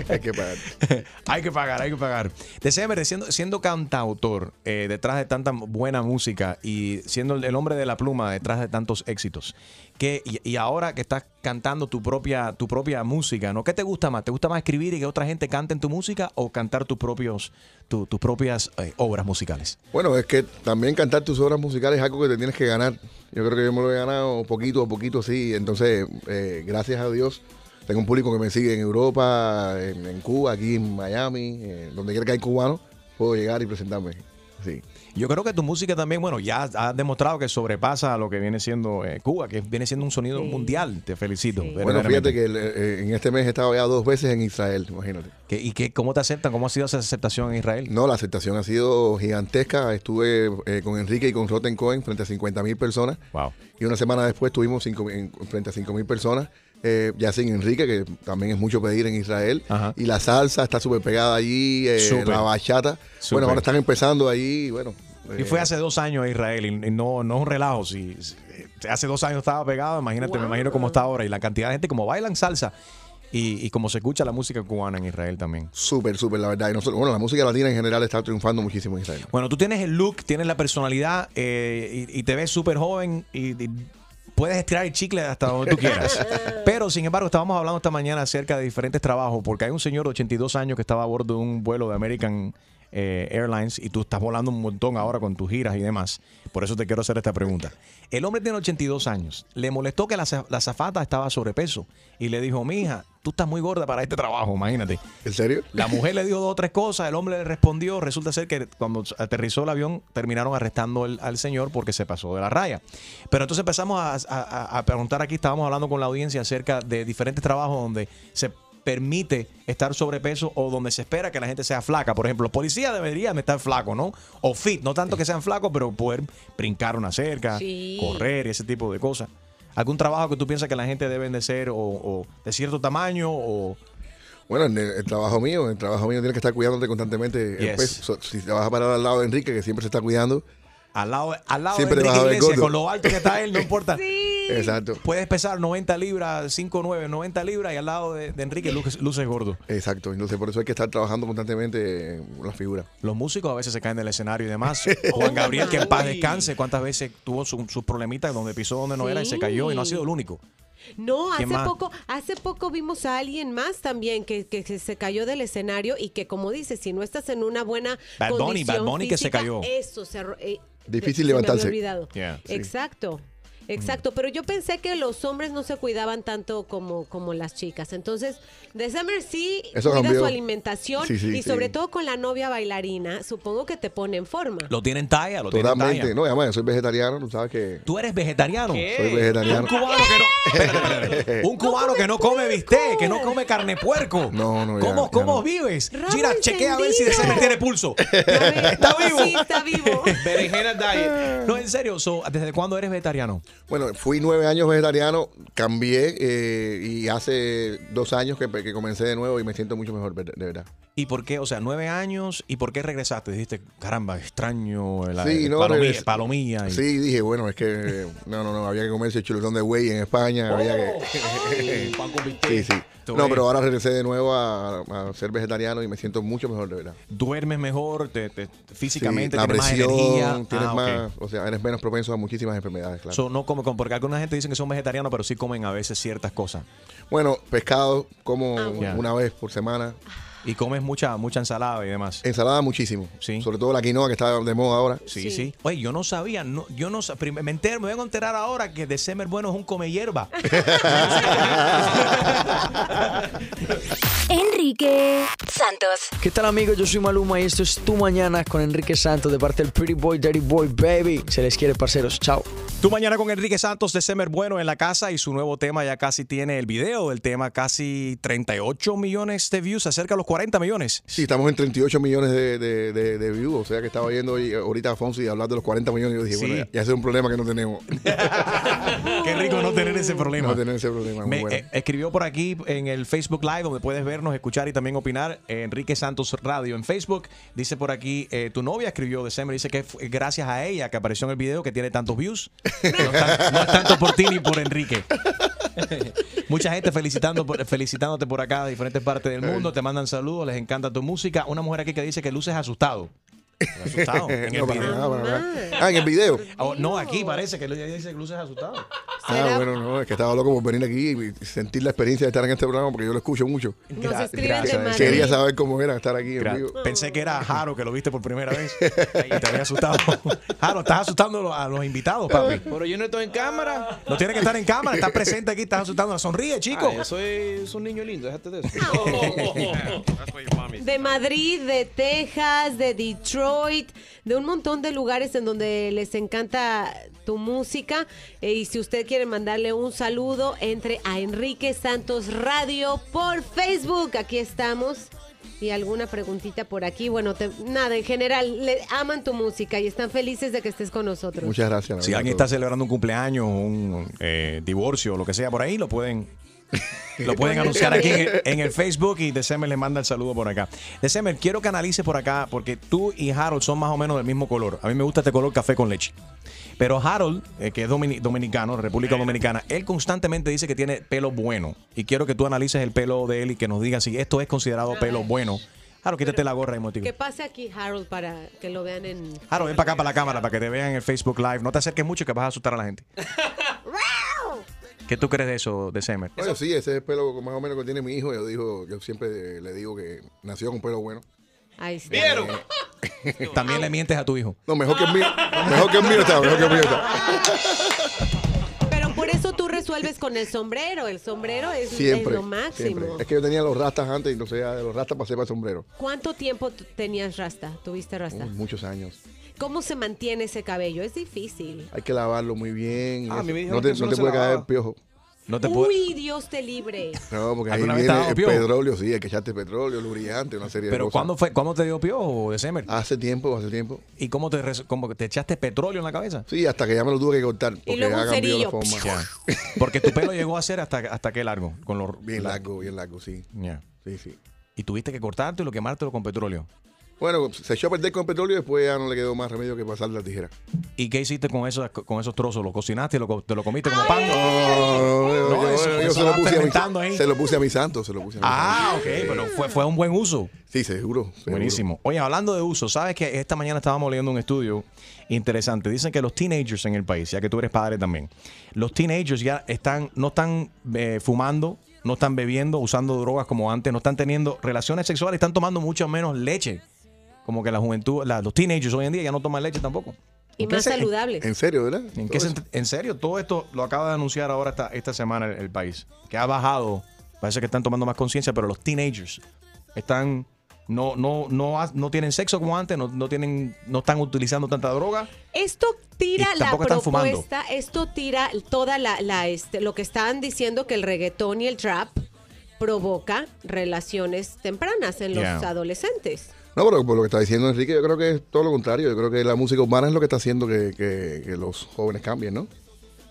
hay que pagar. hay que pagar, hay que pagar. Deceme, siendo, siendo cantautor, eh, detrás de tanta buena música y siendo el, el hombre de la pluma detrás de tantos éxitos, que, y, ahora que estás cantando tu propia, tu propia música, ¿no? ¿Qué te gusta más? ¿Te gusta más escribir y que otra gente cante en tu música o cantar tus propios, tu- tus propias eh, obras musicales? Bueno, es que también cantar tus obras musicales es algo que te tienes que ganar. Yo creo que yo me lo he ganado poquito a poquito, sí. Entonces, eh, gracias a Dios, tengo un público que me sigue en Europa, en, en Cuba, aquí en Miami, eh, donde quiera que hay cubanos, puedo llegar y presentarme. Sí. Yo creo que tu música también, bueno, ya has demostrado que sobrepasa lo que viene siendo eh, Cuba, que viene siendo un sonido mundial. Te felicito. Bueno, fíjate que el- eh, en este mes he estado ya dos veces en Israel, imagínate. ¿Qué- ¿Y qué, cómo te aceptan? ¿Cómo ha sido esa aceptación en Israel? No, la aceptación ha sido gigantesca. Estuve eh, con Enrique y con Rotten Cohen frente a 50 mil personas. Wow. Y una semana después estuvimos cinco- en- frente a 5 mil personas. Eh, ya sin Enrique, que también es mucho pedir en Israel. Y la salsa está súper pegada allí, eh, la bachata. Bueno, ahora están empezando ahí, y bueno. Y eh, fue hace dos años a Israel y no, no es un relajo. Si, si- hace dos años estaba pegado, imagínate, me imagino cómo está ahora. Y la cantidad de gente como bailan salsa y, y como se escucha la música cubana en Israel también. Súper, súper, la verdad. Y nosotros, bueno, la música latina en general está triunfando muchísimo en Israel. Bueno, tú tienes el look, tienes la personalidad eh, y, y te ves súper joven y, y puedes estirar el chicle hasta donde tú quieras. Pero, sin embargo, estábamos hablando esta mañana acerca de diferentes trabajos porque hay un señor de 82 años que estaba a bordo de un vuelo de American eh, Airlines y tú estás volando un montón ahora con tus giras y demás. Por eso te quiero hacer esta pregunta. El hombre tiene 82 años. Le molestó que la, la zafata estaba sobrepeso y le dijo, mija, tú estás muy gorda para este trabajo, imagínate. ¿En serio? La mujer le dijo dos o tres cosas, el hombre le respondió. Resulta ser que cuando aterrizó el avión terminaron arrestando el- al señor porque se pasó de la raya. Pero entonces empezamos a, a- a preguntar aquí, estábamos hablando con la audiencia acerca de diferentes trabajos donde se permite estar sobrepeso o donde se espera que la gente sea flaca. Por ejemplo, los policías deberían estar flacos, ¿no? O fit, no tanto que sean flacos, pero poder brincar una cerca, Sí. correr y ese tipo de cosas. ¿Algún trabajo que tú piensas que la gente deben de ser o, o de cierto tamaño o... Bueno, en el, el trabajo mío, en el trabajo mío tienes que estar cuidándote constantemente. Yes. Pues, so- si te vas a parar al lado de Enrique, que siempre se está cuidando. Al lado, al lado Siempre de Enrique Iglesias, gordo. con lo alto que está él, no importa. Exacto. Puedes pesar 90 libras, 5'9", 90 libras y al lado de, de Enrique luces, luces gordo. Exacto. Entonces, por eso hay que estar trabajando constantemente en la figura. Los músicos a veces se caen del escenario y demás. Juan Gabriel, que en paz descanse, cuántas veces tuvo su- sus problemitas donde pisó donde no era y se cayó y no ha sido el único. No, hace poco, hace poco vimos a alguien más también que, que se- se cayó del escenario y que como dices, si no estás en una buena Bad Bunny, condición Bad Bunny que se cayó. Eso se, eh, Difícil se me había levantarse. olvidado. Yeah. Sí. Exacto. Exacto, pero yo pensé que los hombres no se cuidaban tanto como, como las chicas. Entonces, The Summer sí Eso cuida cambió. su alimentación Sí, sí, y sí. sobre todo con la novia bailarina, supongo que te pone en forma. Lo tienen talla, lo tienen Totalmente. talla. No, y además, yo soy vegetariano, tú sabes que. Tú eres vegetariano. Soy vegetariano. Un cubano que no, espérate, espérate. Un cubano que no come bistec, que no come carne puerco. No, no, ya, ¿Cómo, ya cómo no. vives? Rabo Mira, chequea a ver si encendido. December tiene pulso. ¿Está vivo? Sí, está vivo. Berenjena diet. No, en serio, so, ¿desde cuándo eres vegetariano? Bueno, fui nueve años vegetariano, cambié eh, y hace dos años que, que comencé de nuevo y me siento mucho mejor, de verdad. ¿Y por qué? O sea, nueve años, ¿y por qué regresaste? Dijiste, caramba, extraño, la Sí, no, palomilla, palomilla y- Sí, dije, bueno, es que no, no, no, había que comerse el chuletón de güey en España, había que... pan con bistec. Sí, sí. No, ves. pero ahora regresé de nuevo a, a ser vegetariano y me siento mucho mejor, de verdad. duermes mejor, te, te- físicamente Sí, la tienes presión, más energía. tienes Ah, más, o sea, eres menos propenso a muchísimas enfermedades, claro. So, no come, porque alguna gente dicen que son vegetarianos, pero sí comen a veces ciertas cosas. bueno, pescado como Ya. una vez por semana. Y comes mucha mucha ensalada y demás. Ensalada muchísimo. Sí. Sobre todo la quinoa que está de moda ahora. Sí, sí. Oye, yo no sabía, no, yo no sa- prim- me entero, me vengo a enterar ahora que December Bueno es un come hierba. Enrique Santos. ¿Qué tal amigos? Yo soy Maluma y esto es Tu Mañana con Enrique Santos de parte del Pretty Boy, Dirty Boy, Baby. Se les quiere, parceros. Chao. Tu mañana con Enrique Santos de Semer Bueno en la casa y su nuevo tema ya casi tiene el video del tema, casi 38 millones de views, acerca de los 40 millones. Sí, estamos en 38 millones de, de, de- de views. O sea que estaba viendo hoy- ahorita a Fonsi hablar de los 40 millones. Y yo dije, Sí. bueno, ya, ese es un problema que no tenemos. Qué rico no tener ese problema. No tener ese problema. muy Me, bueno. eh, escribió por aquí en el Facebook Live, donde puedes vernos, escuchar y también opinar. eh, Enrique Santos Radio en Facebook. Dice por aquí, eh, tu novia escribió de Semer, dice que fue gracias a ella que apareció en el video que tiene tantos views. No, es tan- no es tanto por ti ni por Enrique. Mucha gente felicitando, por- felicitándote por acá de diferentes partes del mundo. Te mandan saludos, les encanta tu música. Una mujer aquí que dice que luces asustado. Asustado en el No, para video. nada, para nada. Ah, en el video. Oh, no, aquí parece que ella dice que luces asustado. Ah, bueno, no, es que estaba loco por venir aquí y sentir la experiencia de estar en este programa porque yo lo escucho mucho. De Madrid. Quería saber cómo era estar aquí vivo. Pensé que era Jaro que lo viste por primera vez y te había asustado. Jaro, estás asustando a los invitados, papi. Pero yo no estoy en cámara. No tienes que estar en cámara, estás presente aquí, estás asustando. Sonríe, chico. Ah, yo soy, soy un niño lindo, déjate de eso. De Madrid, de Texas, de Detroit, de un montón de lugares en donde les encanta tu música. Eh, y si usted quiere mandarle un saludo, entre a Enrique Santos Radio por Facebook. Aquí estamos. Y alguna preguntita por aquí. Bueno, te- nada, en general, le aman tu música y están felices de que estés con nosotros. Muchas gracias. Si alguien está celebrando un cumpleaños, un eh, divorcio lo que sea por ahí, lo pueden lo pueden anunciar aquí en el, en el Facebook y December le manda el saludo por acá. December, quiero que analice por acá porque tú y Harold son más o menos del mismo color. A mí me gusta este color café con leche. Pero Harold, eh, que es domini- dominicano, República Dominicana, él constantemente dice que tiene pelo bueno. Y quiero que tú analices el pelo de él y que nos digas si esto es considerado pelo bueno. Harold, quítate la gorra y motivo. Que pase aquí, Harold, para que lo vean en... Harold, ven para acá, para la cámara, para que te vean en el Facebook Live. No te acerques mucho que vas a asustar a la gente. ¿Qué tú crees de eso, de Semer? Bueno, sí, ese es el pelo más o menos que tiene mi hijo. Yo digo, yo siempre le digo que nació con pelo bueno. Ahí está. ¿Vieron? También le mientes a tu hijo. No, mejor que el mío. Mejor que el mío está, mejor que el mío está. Pero por eso tú resuelves con el sombrero. El sombrero es, es Siempre. lo máximo. siempre. Es que yo tenía los rastas antes y entonces ya de los rastas pasé para el sombrero. ¿Cuánto tiempo tenías rasta? ¿Tuviste rasta? Muchos años. ¿Cómo se mantiene ese cabello? Es difícil. Hay que lavarlo muy bien. Ah, a mí me dijeron no te, que no puede caer lavaba. piojo. No te Uy, Dios te libre. No, porque ahí ¿Alguna vez viene te ha dado el piojo? petróleo, sí, hay que echarte petróleo, lubricante, una serie de Pero cosas. ¿cuándo fue? ¿Cuándo te dio piojo, de Semer? Hace tiempo, hace tiempo. ¿Y cómo te, cómo que te echaste petróleo en la cabeza? Sí, hasta que ya me lo tuve que cortar. Porque luego ya un cambió la forma. Porque tu pelo llegó a ser hasta, hasta qué largo. Con los, Bien la- largo, bien largo, sí. Ya. Sí, sí. Y tuviste que cortarte y quemártelo con petróleo. Bueno, se echó a perder con petróleo y después ya no le quedó más remedio que pasar la tijera. ¿Y qué hiciste con esos, con esos trozos? ¿Lo cocinaste y lo, te lo comiste como pan? No, no, yo- se lo puse a mi, ahí. se lo puse a mi santo, se lo puse a mi Ah, santo. ok, pero fue, fue un buen uso. Sí, seguro. seguro. Buenísimo. Oye, hablando de uso, sabes que esta mañana estábamos leyendo un estudio interesante. Dicen que los teenagers en el país, ya que tú eres padre también, los teenagers ya están, no están eh, fumando, no están bebiendo, usando drogas como antes, no están teniendo relaciones sexuales, están tomando mucho menos leche. Como que la juventud, la- los teenagers hoy en día ya no toman leche tampoco. Y ¿En qué más se- saludables. ¿En serio, verdad? ¿En, qué sent- en serio? Todo esto lo acaba de anunciar ahora esta, esta semana el, el país. Que ha bajado. Parece que están tomando más conciencia, pero los teenagers están. No, no, no, no tienen sexo como antes, no, no tienen, no están utilizando tanta droga. Esto tira la propuesta, esto tira toda la, la, este, lo que están diciendo que el reggaetón y el trap provoca relaciones tempranas en los Yeah. adolescentes. No, pero por lo que está diciendo Enrique, yo creo que es todo lo contrario. Yo creo que la música urbana es lo que está haciendo que, que- que los jóvenes cambien, ¿no?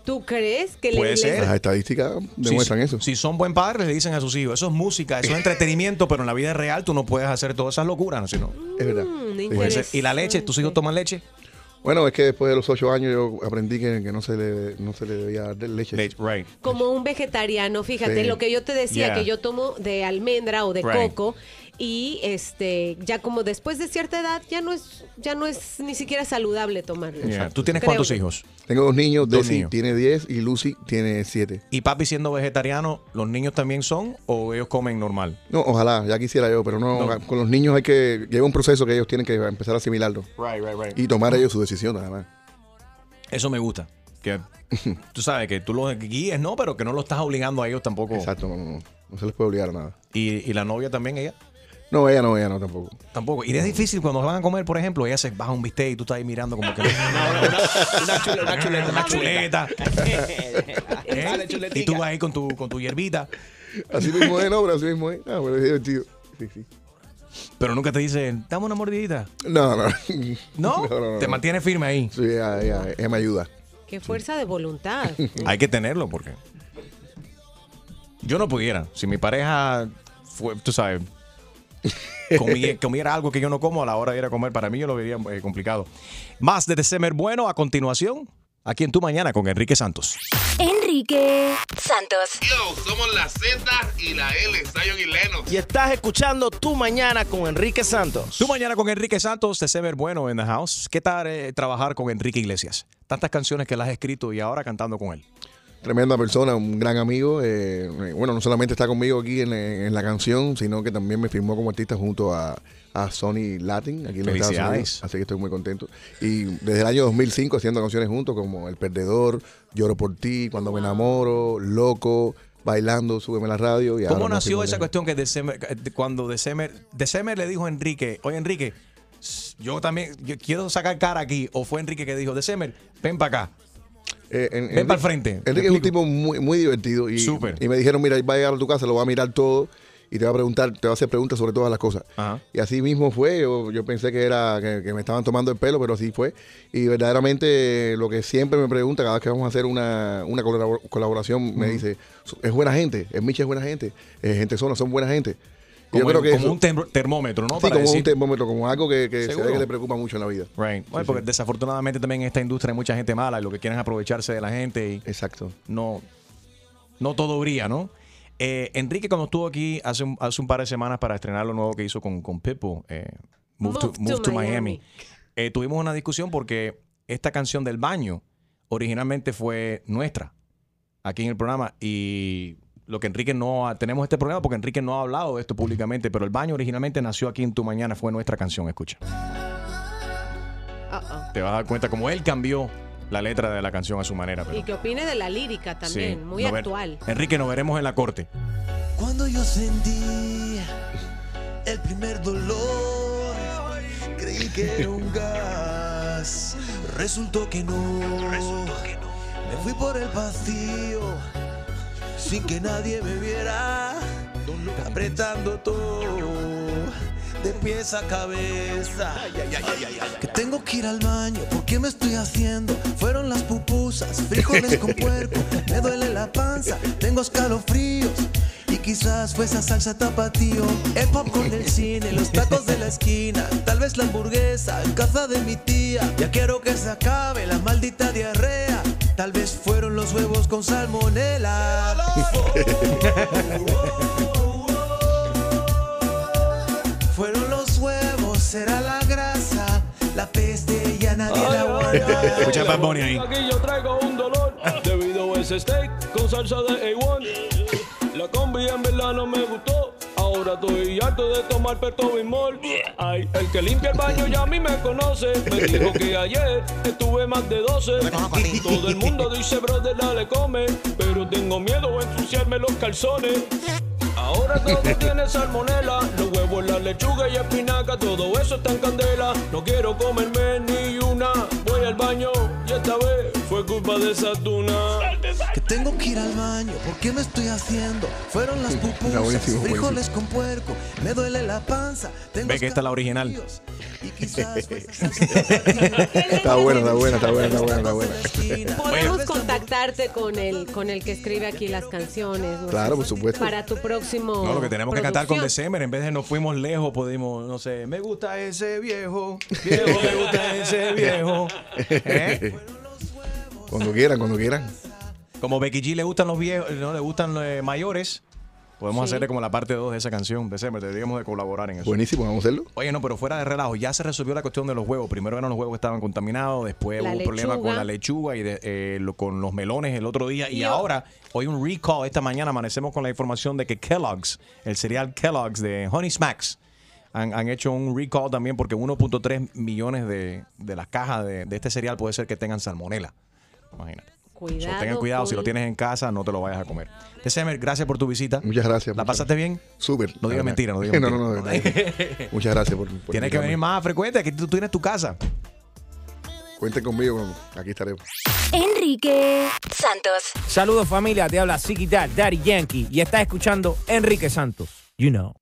¿Tú crees que Puede le, ser. Las estadísticas demuestran si, eso. Si son buen padres, le dicen a sus hijos, eso es música, eso es entretenimiento, pero en la vida real tú no puedes hacer todas esas locuras, ¿no? Si no- Es verdad. Mm. ¿Y la leche? ¿Tus hijos toman leche? Bueno, es que después de los ocho años yo aprendí que, que no, se le, no se le debía dar de leche. right. como un vegetariano, fíjate, Sí. lo que yo te decía, Yeah. que yo tomo de almendra o de Right. coco y este ya como después de cierta edad ya no es ya no es ni siquiera saludable tomarlo. ¿Tú tienes Creo cuántos hijos? Tengo dos niños, Dos Desi niños. tiene 10 y Lucy tiene 7. ¿Y papi siendo vegetariano, los niños también son o ellos comen normal? No, ojalá, ya quisiera yo, pero no, No. con los niños hay que, lleva un proceso que ellos tienen que empezar a asimilarlo. Right, right, right. Y tomar ellos su decisión, además. Eso me gusta. Que tú sabes que tú los guíes, ¿no? Pero que no lo estás obligando a ellos tampoco. Exacto, no. No se les puede obligar a nada. ¿Y, y la novia también, ella? No, ella no, ella no tampoco. Tampoco. Y es difícil cuando van a comer, por ejemplo, ella se baja un bistec y tú estás ahí mirando como que... Una chuleta, una chuleta, Una chuleta. ¿Eh? Dale, Y tú vas ahí con tu, con tu hierbita. Así mismo es, no, pero así mismo es. Ah, pero es divertido. Sí, sí. Pero nunca te dicen, dame una mordidita. No, no. ¿No? Te mantiene firme ahí. Sí, ella, ella- ella me ayuda. Qué fuerza de voluntad. Hay que tenerlo porque yo no pudiera. Si mi pareja fue, tú sabes, comiera algo que yo no como a la hora de ir a comer, para mí yo lo vería eh, complicado. Más de December Bueno a continuación, aquí en Tu Mañana con Enrique Santos. Enrique Santos. Yo, somos la Z y la L, Zion y Lennox. Y estás escuchando Tu Mañana con Enrique Santos. Tu Mañana con Enrique Santos, December Bueno en the house. ¿Qué tal eh, trabajar con Enrique Iglesias? Tantas canciones que las has escrito y ahora cantando con él. Tremenda persona, un gran amigo. eh, bueno, no solamente está conmigo aquí en, en la canción, sino que también me firmó como artista junto a, a Sony Latin aquí en los Estados Felicidades. Unidos. Así que estoy muy contento. Y desde el año 2005 haciendo canciones juntos como El Perdedor, Lloro por ti, Cuando me enamoro, Loco, Bailando, Súbeme la radio. Y ¿Cómo nació esa cuestión que December, cuando December, December le dijo a Enrique, oye Enrique, yo también yo quiero sacar cara aquí, o fue Enrique que dijo, December, ven para acá. Eh, en- Ven Enrique- pa'l frente. Enrique es un tipo muy, muy divertido. Y, Súper. y me dijeron, mira, va a llegar a tu casa, lo va a mirar todo y te va a preguntar, te va a hacer preguntas sobre todas las cosas. Y así mismo fue. Yo, yo pensé que era que, que me estaban tomando el pelo, pero así fue. Y verdaderamente lo que siempre me pregunta cada vez que vamos a hacer una, una colabor- colaboración, me dice, es buena gente, es Micha es buena gente, es gente zona, son buena gente. Como, yo creo que como eso- un term- termómetro, ¿no? sí, Para como decir- un termómetro, como algo que, que se ve que le preocupa mucho en la vida. Right. Bueno, porque desafortunadamente también en esta industria hay mucha gente mala y lo que quieren es aprovecharse de la gente y Exacto. no, no todo brilla, ¿no? Eh, Enrique cuando estuvo aquí hace un, hace un par de semanas para estrenar lo nuevo que hizo con, con Pitbull, eh, Move, to, Move to Move to Miami, Miami. eh, tuvimos una discusión porque esta canción del baño originalmente fue nuestra aquí en el programa y lo que Enrique no ha, tenemos este problema porque Enrique no ha hablado de esto públicamente, pero el baño originalmente nació aquí en Tu Mañana, fue nuestra canción, escucha. Te vas a dar cuenta como él cambió la letra de la canción a su manera. Pero, Y que opine de la lírica también, Sí, muy ver- actual. Enrique, nos veremos en la corte. Cuando yo sentí el primer dolor, creí que era un gas. Resultó que no. Me fui por el vacío sin que nadie me viera, apretando todo de pies a cabeza. Que tengo que ir al baño, ¿por qué me estoy haciendo? Fueron las pupusas, frijoles con puerco, me duele la panza, tengo escalofríos. Y quizás fue esa salsa tapatío, el popcorn del cine, los tacos de la esquina, tal vez la hamburguesa en casa de mi tía. Ya quiero que se acabe la maldita diarrea, tal vez fueron los huevos con salmonela. Fueron los huevos, será la grasa, la peste ya nadie la aguanta. Escucha a Bad Bunny ahí. Aquí yo traigo un dolor debido a ese steak con salsa de A1. La combi en verdad no me gustó. Ahora estoy harto de tomar Pertobimol. Ay, el que limpia el baño ya a mí me conoce. Me dijo que ayer estuve más de 12. Todo el mundo dice, brother, dale, come. Pero tengo miedo a ensuciarme los calzones. Ahora todo tiene salmonela, los huevos, la lechuga y espinaca, todo eso está en candela. No quiero comerme ni una, voy al baño y esta vez fue culpa de esa tuna. Que tengo que ir al baño, ¿por qué me estoy haciendo? Fueron las pupusas, frijoles con puerco, me duele la panza, tengo Ve que esta es la original. Está buena, está buena, está buena, está buena, está buena. Podemos contactarte con el, con el que escribe aquí las canciones. ¿no? Claro, por supuesto. Para tu próximo. No, lo que tenemos que cantar con. December, en vez de nos fuimos lejos, podemos, no sé, me gusta ese viejo, viejo, me gusta ese viejo. ¿Eh? Cuando quieran, cuando quieran. Como Becky G le gustan los viejos, no le gustan los mayores, podemos Sí. hacerle como la parte 2 de esa canción, December, deberíamos de colaborar en eso. Buenísimo, vamos a hacerlo. Oye, no, pero fuera de relajo, ya se resolvió la cuestión de los huevos. Primero eran los huevos que estaban contaminados, después La hubo un problema con la lechuga y de- eh, lo- con los melones el otro día. Y Yo- ahora, hoy un recall, esta mañana amanecemos con la información de que Kellogg's, el cereal Kellogg's de Honey Smacks, han, han hecho un recall también porque 1.3 millones de, de las cajas de, de este cereal puede ser que tengan salmonela. Imagínate. Cuidado. tengan cuidado, si lo tienes en casa, no te lo vayas a comer. Tesemer, gracias por tu visita. Muchas gracias. ¿La pasaste bien? Súper. No digas mentira, no digas No, no, no, mentira. verdad. Muchas gracias por, por Tienes que venir más frecuente, aquí tú tienes tu casa. Cuenten conmigo, aquí estaremos. Enrique Santos. Saludos familia, te habla Ziggy Dad, Daddy Yankee y estás escuchando Enrique Santos. You know.